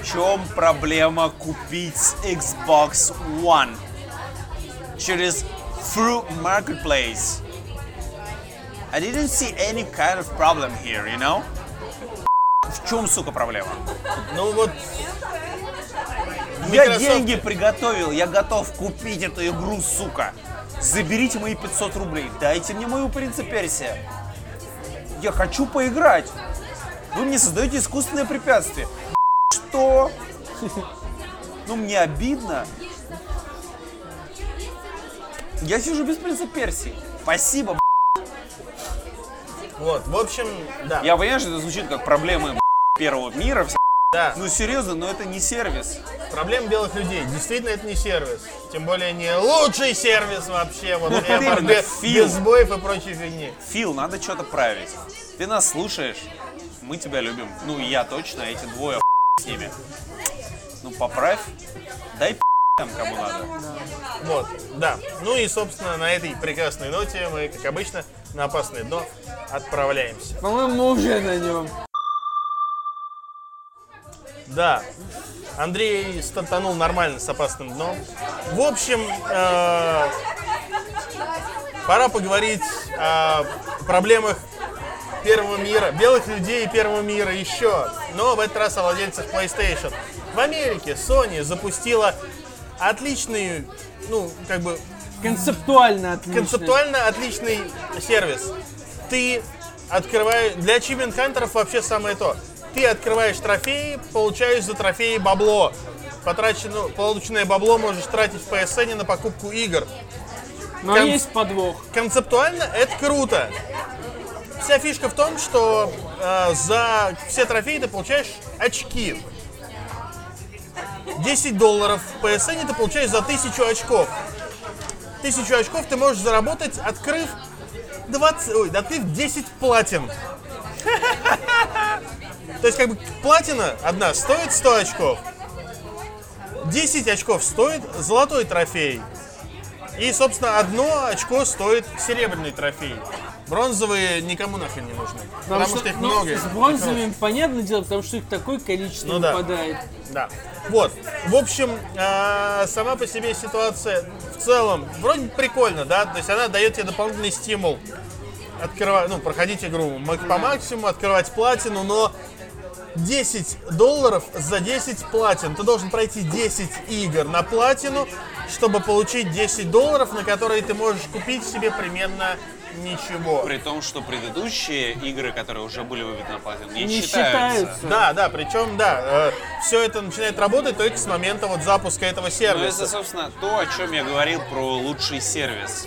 В чем проблема купить Xbox One через Through Marketplace? I didn't see any kind of problem here, you know? В чем, сука, проблема? Ну вот, Я деньги приготовил, я готов купить эту игру, сука. Заберите мои 500 рублей, дайте мне мою принца Персия. Я хочу поиграть. Вы мне создаете искусственное препятствие. Что? Ну, мне обидно. Я сижу без принца Персии. Спасибо, Вот, в общем, да. Я понимаю, что это звучит как проблемы первого мира, вся Да, Ну серьезно, но это не сервис. проблема белых людей. Действительно, это не сервис. Тем более не лучший сервис вообще. Вот, именно, без, Фил. без сбоев и прочей фигни. Фил, надо что-то править. Ты нас слушаешь, мы тебя любим. Ну, я точно, а эти двое с ними. Ну, поправь, дай там кому надо. Вот, да. Ну и, собственно, на этой прекрасной ноте мы, как обычно, на опасное дно отправляемся. По-моему, мы уже на нем. Да, Андрей стартанул нормально с опасным дном. В общем, э, пора поговорить о проблемах первого мира, белых людей первого мира еще. Но в этот раз о владельцах PlayStation. В Америке Sony запустила отличный, ну, как бы Концептуально отлично. концептуально отличный сервис. Ты открываешь... Для Achievement хантеров вообще самое то. Ты открываешь трофеи, получаешь за трофеи бабло. Потраченное, полученное бабло можешь тратить в PSN на покупку игр. Но Кон- есть подвох. Концептуально это круто. Вся фишка в том, что э, за все трофеи ты получаешь очки. 10 долларов в PSN ты получаешь за 1000 очков. 1000 очков ты можешь заработать, открыв 20, ой, открыв 10 платин. То есть как бы платина одна стоит 100 очков. 10 очков стоит золотой трофей. И, собственно, одно очко стоит серебряный трофей. Бронзовые никому нахрен не нужны. Потому, что, их ну, много. С бронзовыми, понятное дело, потому что их такое количество Ну да. выпадает. Да. Вот. В общем, э, сама по себе ситуация в целом вроде прикольно, да? То есть она дает тебе дополнительный стимул открывать, ну, проходить игру по максимуму, открывать платину, но 10 долларов за 10 платин. Ты должен пройти 10 игр на платину, чтобы получить 10 долларов, на которые ты можешь купить себе примерно ничего. При том, что предыдущие игры, которые уже были выбиты на платину, не, Не считаются. считаются. Да, да, причем, да, все это начинает работать только с момента вот запуска этого Но это, сервиса. собственно, то, о чем я говорил про лучший сервис.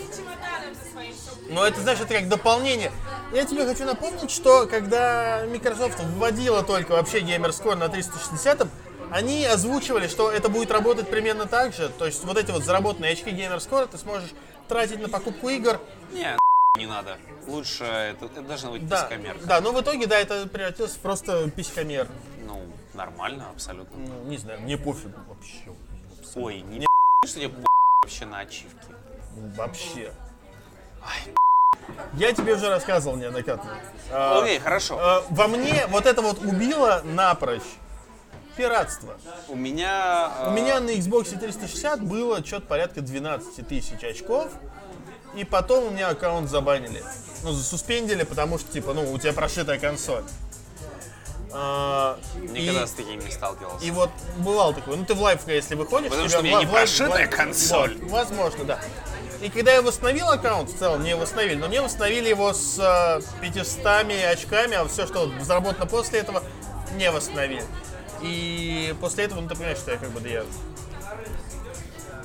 Но это, знаешь, это как дополнение. Я тебе хочу напомнить, что когда Microsoft вводила только вообще геймерскор на 360, они озвучивали, что это будет работать примерно так же. То есть вот эти вот заработанные очки геймерскора ты сможешь тратить на покупку игр. Не, не надо. Лучше это, это должна быть Да, писькомерка. да, но в итоге, да, это превратилось в просто писькомер. Ну, нормально, абсолютно. Ну, не знаю, мне пофиг вообще. Ой, не что тебе вообще на ачивки. Вообще. Я тебе уже рассказывал неоднократно. А, окей, хорошо. э, во мне вот это вот убило напрочь пиратство. У меня... У меня на Xbox 360 было что-то порядка 12 тысяч очков. И потом у меня аккаунт забанили. Ну, засуспендили, потому что, типа, ну, у тебя прошитая консоль. А, Никогда и- с таким не сталкивался. и вот бывал такой, ну ты в Live, если выходишь, Потому что у меня не прошитая консоль. Вот, возможно, да. И когда я восстановил аккаунт, в целом, не восстановили, но мне восстановили его с э, 500 очками, а все, что заработано после этого, не восстановили. И после этого, ну ты понимаешь, что я как бы, да я...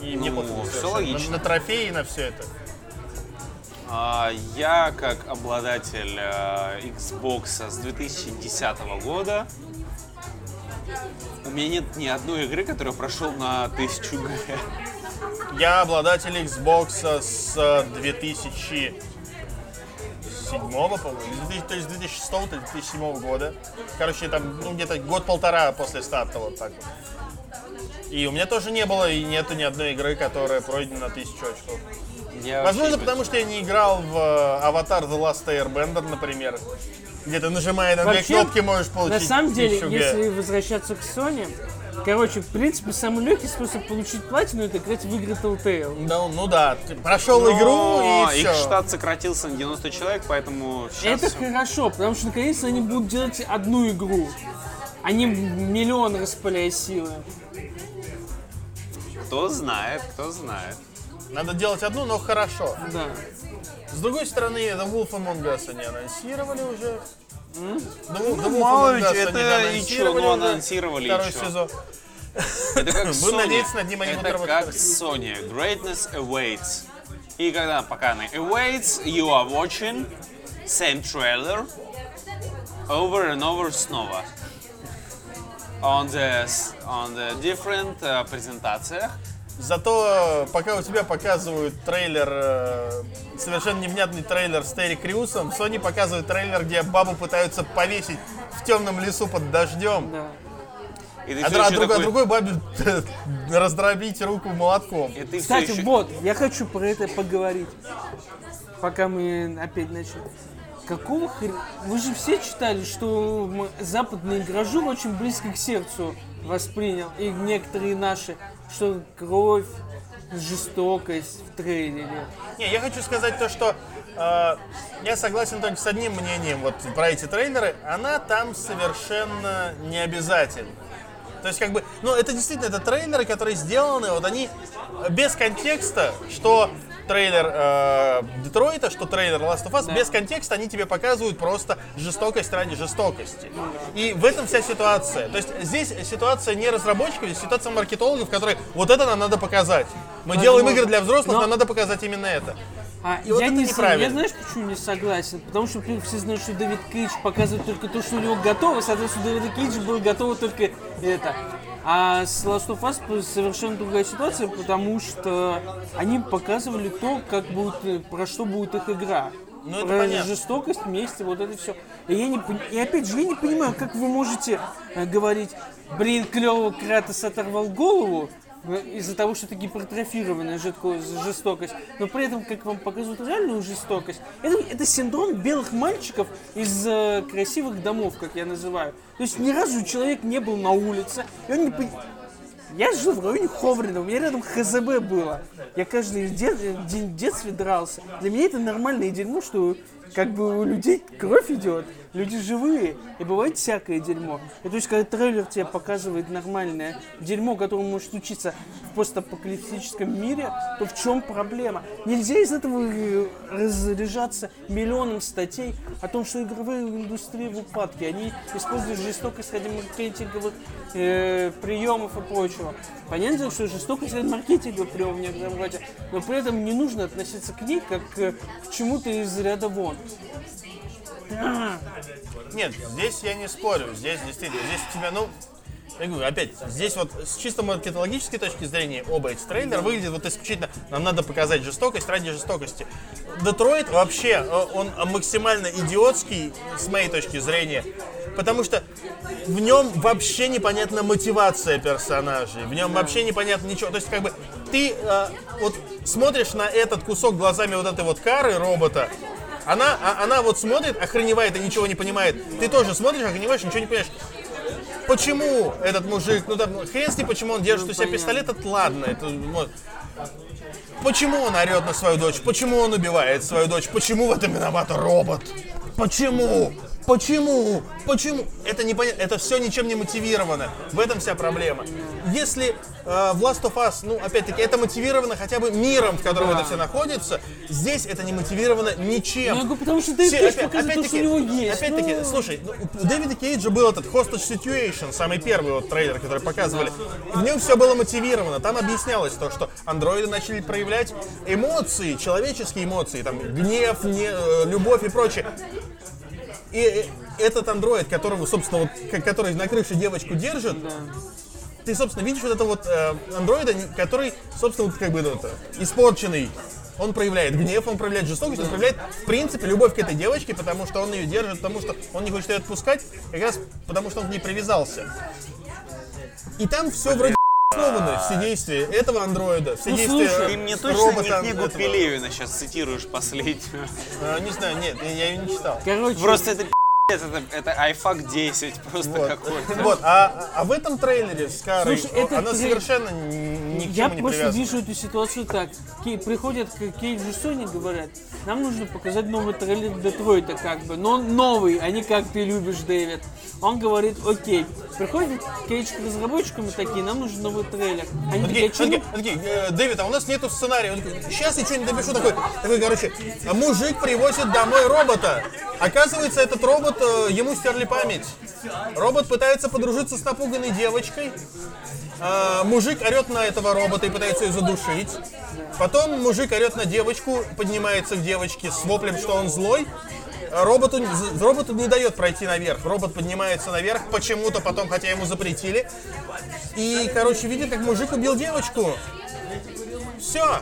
И мне Ну, пофигу всё совершенно. логично. На, на трофеи и на все это. А, Я, как обладатель э, Xbox с 2010 года, у меня нет ни одной игры, которую прошел на 1000 г. Я обладатель Xbox с э, 2007 по-моему, 2000, то есть 2006 то есть 2007 года. Короче, там, ну, где-то год-полтора после старта, вот так вот. И у меня тоже не было и нету ни одной игры, которая пройдена на 1000 очков. Я Возможно, потому что я не играл в э, Аватар The Last Airbender, например. Где ты нажимая на две Вообще, кнопки можешь получить На самом деле, 1000 Г. если возвращаться к Sony, короче, в принципе, самый легкий способ получить платину это играть в игры Telltale. Да, ну да, ты прошел Но игру и их все. штат сократился на 90 человек, поэтому сейчас... Это хорошо, потому что наконец-то они будут делать одну игру, не миллион распыляя силы. Кто знает, кто знает. Надо делать одну, но хорошо. Да. С другой стороны, The Wolf Among Us они анонсировали уже. The Wolf- The Wolf Ну, мало Among ли, Us это и анонсировали ну, анонсировали, и Второй чё? сезон. Это как Будем Sony. надеяться, над ним они будут Это работать как. Sony. Greatness awaits. И когда пока она awaits, you are watching, same trailer over and over снова. On the, on the different uh, презентациях. Зато э, пока у тебя показывают трейлер, э, совершенно невнятный трейлер с Терри Крюсом, Sony показывает трейлер, где бабу пытаются повесить в темном лесу под дождем. Да. И ты А, а другой, а такой- другой бабе раздробить руку молотком. И Кстати, еще- вот, я хочу про это поговорить, пока мы опять начали. Какого хрена? Вы же все читали, что западный гражур очень близко к сердцу воспринял, и некоторые наши, что кровь, жестокость в трейлере. Не, я хочу сказать то, что э, я согласен только с одним мнением вот про эти трейлеры. Она там совершенно не обязательна. То есть, как бы, ну, это действительно, это трейлеры, которые сделаны, вот они без контекста, что трейлер э, Детройта, что трейлер Last of Us, Да. без контекста они тебе показывают просто жестокость ради жестокости. И в этом вся ситуация. То есть здесь ситуация не разработчиков, здесь ситуация маркетологов, которые вот это нам надо показать. Мы делаем игры для взрослых, Но- нам надо показать именно это. А И вот я это не неправильно. я знаешь, почему не согласен? Потому что во-первых, все знают, что Дэвид Кейдж показывает только то, что у него готово, соответственно, у Дэвида Кейджа было готово только это. А с Last of Us совершенно другая ситуация, потому что они показывали то, как будет, про что будет их игра. Ну, это про понятно. жестокость вместе, вот это все. И, я не, и опять же, я не понимаю, как вы можете э, говорить, блин, клево Кратос оторвал голову, из-за того, что это гипертрофированная жидко- жестокость, но при этом, как вам показывают реальную жестокость, это, это синдром белых мальчиков из э, красивых домов, как я называю. То есть ни разу человек не был на улице, и он не пон- Я жил в районе Ховрина, у меня рядом ХЗБ было. Я каждый де- день в детстве дрался. Для меня это нормальное дерьмо, что как бы у людей кровь идет, люди живые, и бывает всякое дерьмо. И то есть, когда трейлер тебе показывает нормальное дерьмо, которое может случиться в постапокалиптическом мире, то в чем проблема? Нельзя из этого э, разряжаться миллионом статей о том, что игровая индустрия в упадке. Они используют жестокость ради маркетинговых э, приемов и прочего. Понятно, что жестокость это маркетинговый прием в некотором роде, но при этом не нужно относиться к ней как э, к чему-то из ряда вон. Нет, здесь я не спорю. Здесь действительно, здесь у тебя, ну, я говорю, опять, здесь вот с чисто маркетологической точки зрения оба эти трейлера выглядят вот исключительно, нам надо показать жестокость ради жестокости. Детройт вообще, э, он максимально идиотский с моей точки зрения, потому что в нем вообще непонятна мотивация персонажей, в нем вообще непонятно ничего. То есть, как бы, ты э, вот смотришь на этот кусок глазами вот этой вот кары робота, она, а- она вот смотрит, охреневает и ничего не понимает. Ты тоже смотришь, охреневаешь, ничего не понимаешь. Почему этот мужик, ну там, хрен с ним, почему он держит у себя понятно. пистолет, это ладно. Это, вот. Почему он орет на свою дочь? Почему он убивает свою дочь? Почему в этом виноват робот? Почему? Почему? Почему? Это непонятно. Это все ничем не мотивировано. В этом вся проблема. Если э, в Last of Us, ну, опять-таки, это мотивировано хотя бы миром, в котором Да. это все находится, здесь это не мотивировано ничем. Ну, я говорю, потому что Дэвид Кейдж опять- показывает то, что опять-таки- у него есть. Опять-таки, Ну, слушай, ну, у Дэвида Кейджа был этот Hostage Situation, самый первый вот трейлер, который показывали. В нем все было мотивировано. Там объяснялось то, что андроиды начали проявлять эмоции, человеческие эмоции, там, гнев, не- э, любовь и прочее. И э, этот андроид, которого, собственно, вот, который на крыше девочку держит, ты, собственно, видишь вот этого вот э, андроида, который, собственно, вот как бы ну, это, испорченный. Он проявляет гнев, он проявляет жестокость, он проявляет, в принципе, любовь к этой девочке, потому что он ее держит, потому что он не хочет ее отпускать, как раз потому что он к ней привязался. И там все вроде основано, все действия этого андроида, все Ну, действия слушай, Ты мне точно не роботом книгу этого. Пелевина сейчас цитируешь последнюю. Э, не знаю, нет, я, ее не читал. Короче, Просто это это, это iFAQ 10 просто Вот, какой-то. вот. А, а в этом трейлере с Карой, Слушай, это она трей- совершенно ни, к Я чему не просто привязана. вижу эту ситуацию так. Кей- приходят к Кейджу и Сони, говорят, нам нужно показать новый трейлер Детройта, как бы, но новый, а не как ты любишь, Дэвид. Он говорит, окей. Приходит Кейдж к разработчикам и такие, нам нужен новый трейлер. Они Он такие, такие, «А он чё такие, «Э, Дэвид, а у нас нету сценария. Он такой, сейчас я что-нибудь допишу. Такой, такой, короче, а мужик привозит домой робота. Оказывается, этот робот, э, ему стерли память. Робот пытается подружиться с напуганной девочкой. А, мужик орет на этого робота и пытается ее задушить. Потом мужик орет на девочку, поднимается к девочке с воплем, что он злой. роботу, з- роботу не дает пройти наверх. Робот поднимается наверх почему-то потом, хотя ему запретили. И, короче, видит, как мужик убил девочку. Все.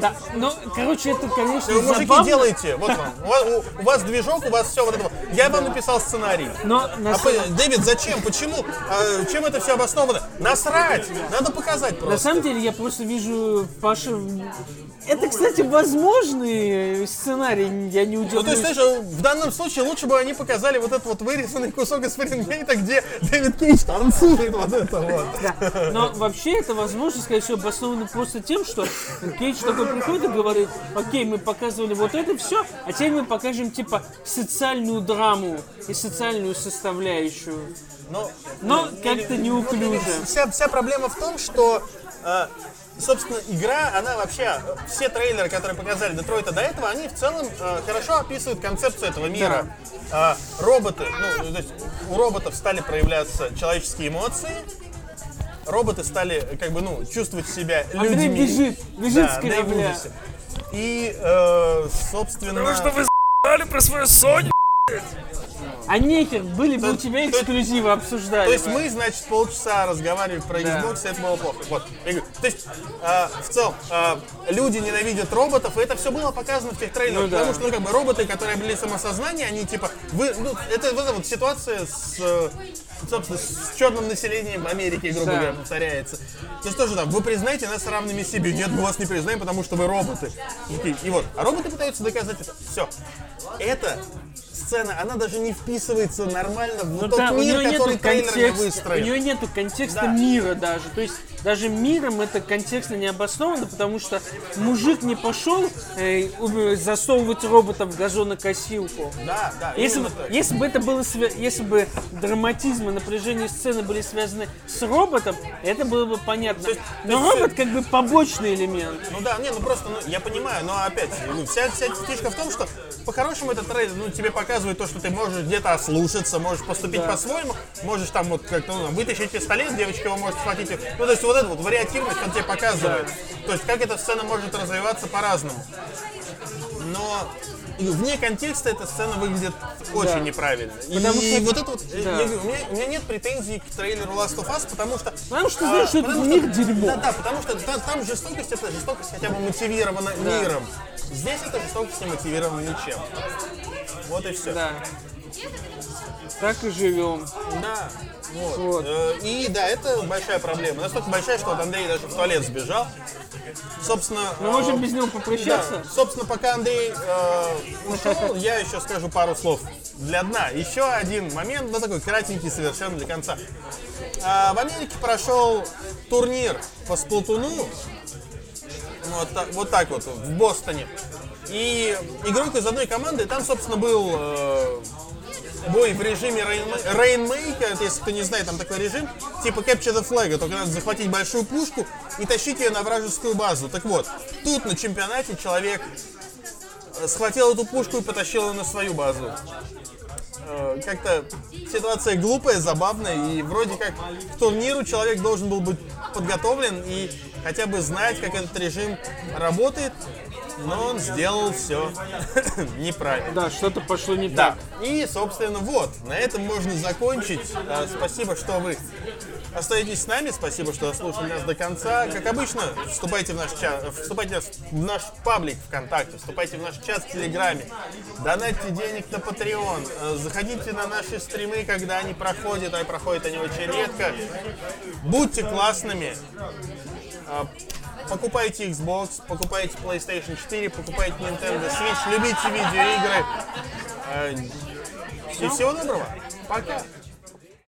Да, ну, короче, это, конечно, Вы, мужики, забавно, делаете. Вот вам. У вас, у- вас движок, у вас все вот это. вот. Я вам написал сценарий. но на, А по- Дэвид, зачем? Почему? А, чем это все обосновано? Насрать! Надо показать на просто. самом деле я просто вижу Паша... Это, кстати, возможный сценарий, я не Ну, то удивлюсь. есть, знаешь, в данном случае лучше бы они показали вот этот вот вырезанный кусок из Фаренгейта, где Дэвид Кейдж танцует вот это вот. Но вообще это возможно, скорее всего, обосновано просто тем, что Кейдж такой приходит и говорит, окей, мы показывали вот это все, а теперь мы покажем типа социальную драму и социальную составляющую. Но, Но как-то неуклюже. вся, вся проблема в том, что, э, собственно, игра, она вообще, все трейлеры, которые показали Детройта до этого, они в целом э, хорошо описывают концепцию этого мира. Э, роботы, ну, то есть у роботов стали проявляться человеческие эмоции, роботы стали, как бы, ну, чувствовать себя Андрей людьми. бежит, бежит Да, с в ужасе. И, э, собственно... вы знали про свою Sony? А нехер, были бы у тебя эксклюзивы, обсуждали. То есть мы, значит, полчаса разговаривали про Да. Xbox, и это было плохо. Вот. Я говорю, то есть, э, в целом, э, люди ненавидят роботов, и это все было показано в тех трейлерах. Ну да. Потому что, ну, как бы, роботы, которые обрели самосознание, они, типа, вы, ну, это вот вот ситуация с, э, собственно, с черным населением Америки, грубо Да. говоря, повторяется. То есть тоже там, вы признаете нас равными себе. Нет, мы вас не признаем, потому что вы роботы. И, и вот, а роботы пытаются доказать это. Все. Это сцена, она даже не вписывается нормально в Ну тот да, у мир, который трейлерами контекста, у выстроен. нее нету контекста Да. мира даже. То есть даже миром это контекстно не обосновано, потому что мужик не пошел э, засовывать робота в газонокосилку. Да, да, Если бы, если бы это было если бы драматизм и напряжение сцены были связаны с роботом, это было бы понятно. есть- Но то есть, робот как бы побочный элемент. Ну да, не, ну просто, ну, я понимаю, но опять, ну, вся, вся фишка в том, что по-хорошему этот трейлер, ну, тебе показывает то, что ты можешь где-то ослушаться, можешь поступить Да. по-своему, можешь там вот как-то ну, вытащить пистолет, девочка его может схватить. Ну, то есть вот эта вот вариативность он тебе показывает. То есть как эта сцена может развиваться по-разному. Но вне контекста эта сцена выглядит очень Да. неправильно. Потому и что- вот это вот, да. я говорю, у меня, у меня нет претензий к трейлеру Last of Us, потому что... Потому что знаешь, что это потому мир дерьмо. Да, да, потому что та- там жестокость, это жестокость хотя бы мотивирована миром. Здесь эта жестокость не мотивирована ничем. Вот и все. Да. Так и живем. Да. Вот. Вот. Э, И да, это большая проблема. Настолько большая, что вот Андрей даже в туалет сбежал. Собственно, Мы э, можем без него да, попрощаться. собственно, пока Андрей э, ушел, я еще скажу пару слов для дна. Еще один момент, ну такой кратенький совершенно для конца. А, в Америке прошел турнир по сплатуну. Вот так, вот так вот, в Бостоне. И игрок из одной команды, там, собственно, был э, бой в режиме Rainmaker, если кто не знает, там такой режим, типа Capture the Flag, только надо захватить большую пушку и тащить ее на вражескую базу. Так вот, тут на чемпионате человек э, схватил эту пушку и потащил ее на свою базу. Э, Как-то ситуация глупая, забавная, и вроде как к турниру человек должен был быть подготовлен и хотя бы знать, как этот режим работает, но он сделал все неправильно. Да, что-то пошло не Да. так. И, собственно, вот, на этом можно закончить. А, Спасибо, что вы остаетесь с нами. Спасибо, что слушали нас до конца. Как обычно, вступайте в наш чат, вступайте в наш паблик ВКонтакте, вступайте в наш чат в Телеграме, донатьте денег на Patreon, э, заходите на наши стримы, когда они проходят, а проходят они очень редко. Будьте классными. Покупайте Xbox, покупайте PlayStation 4, покупайте Nintendo Switch, любите видеоигры. Э, И всего доброго. Пока.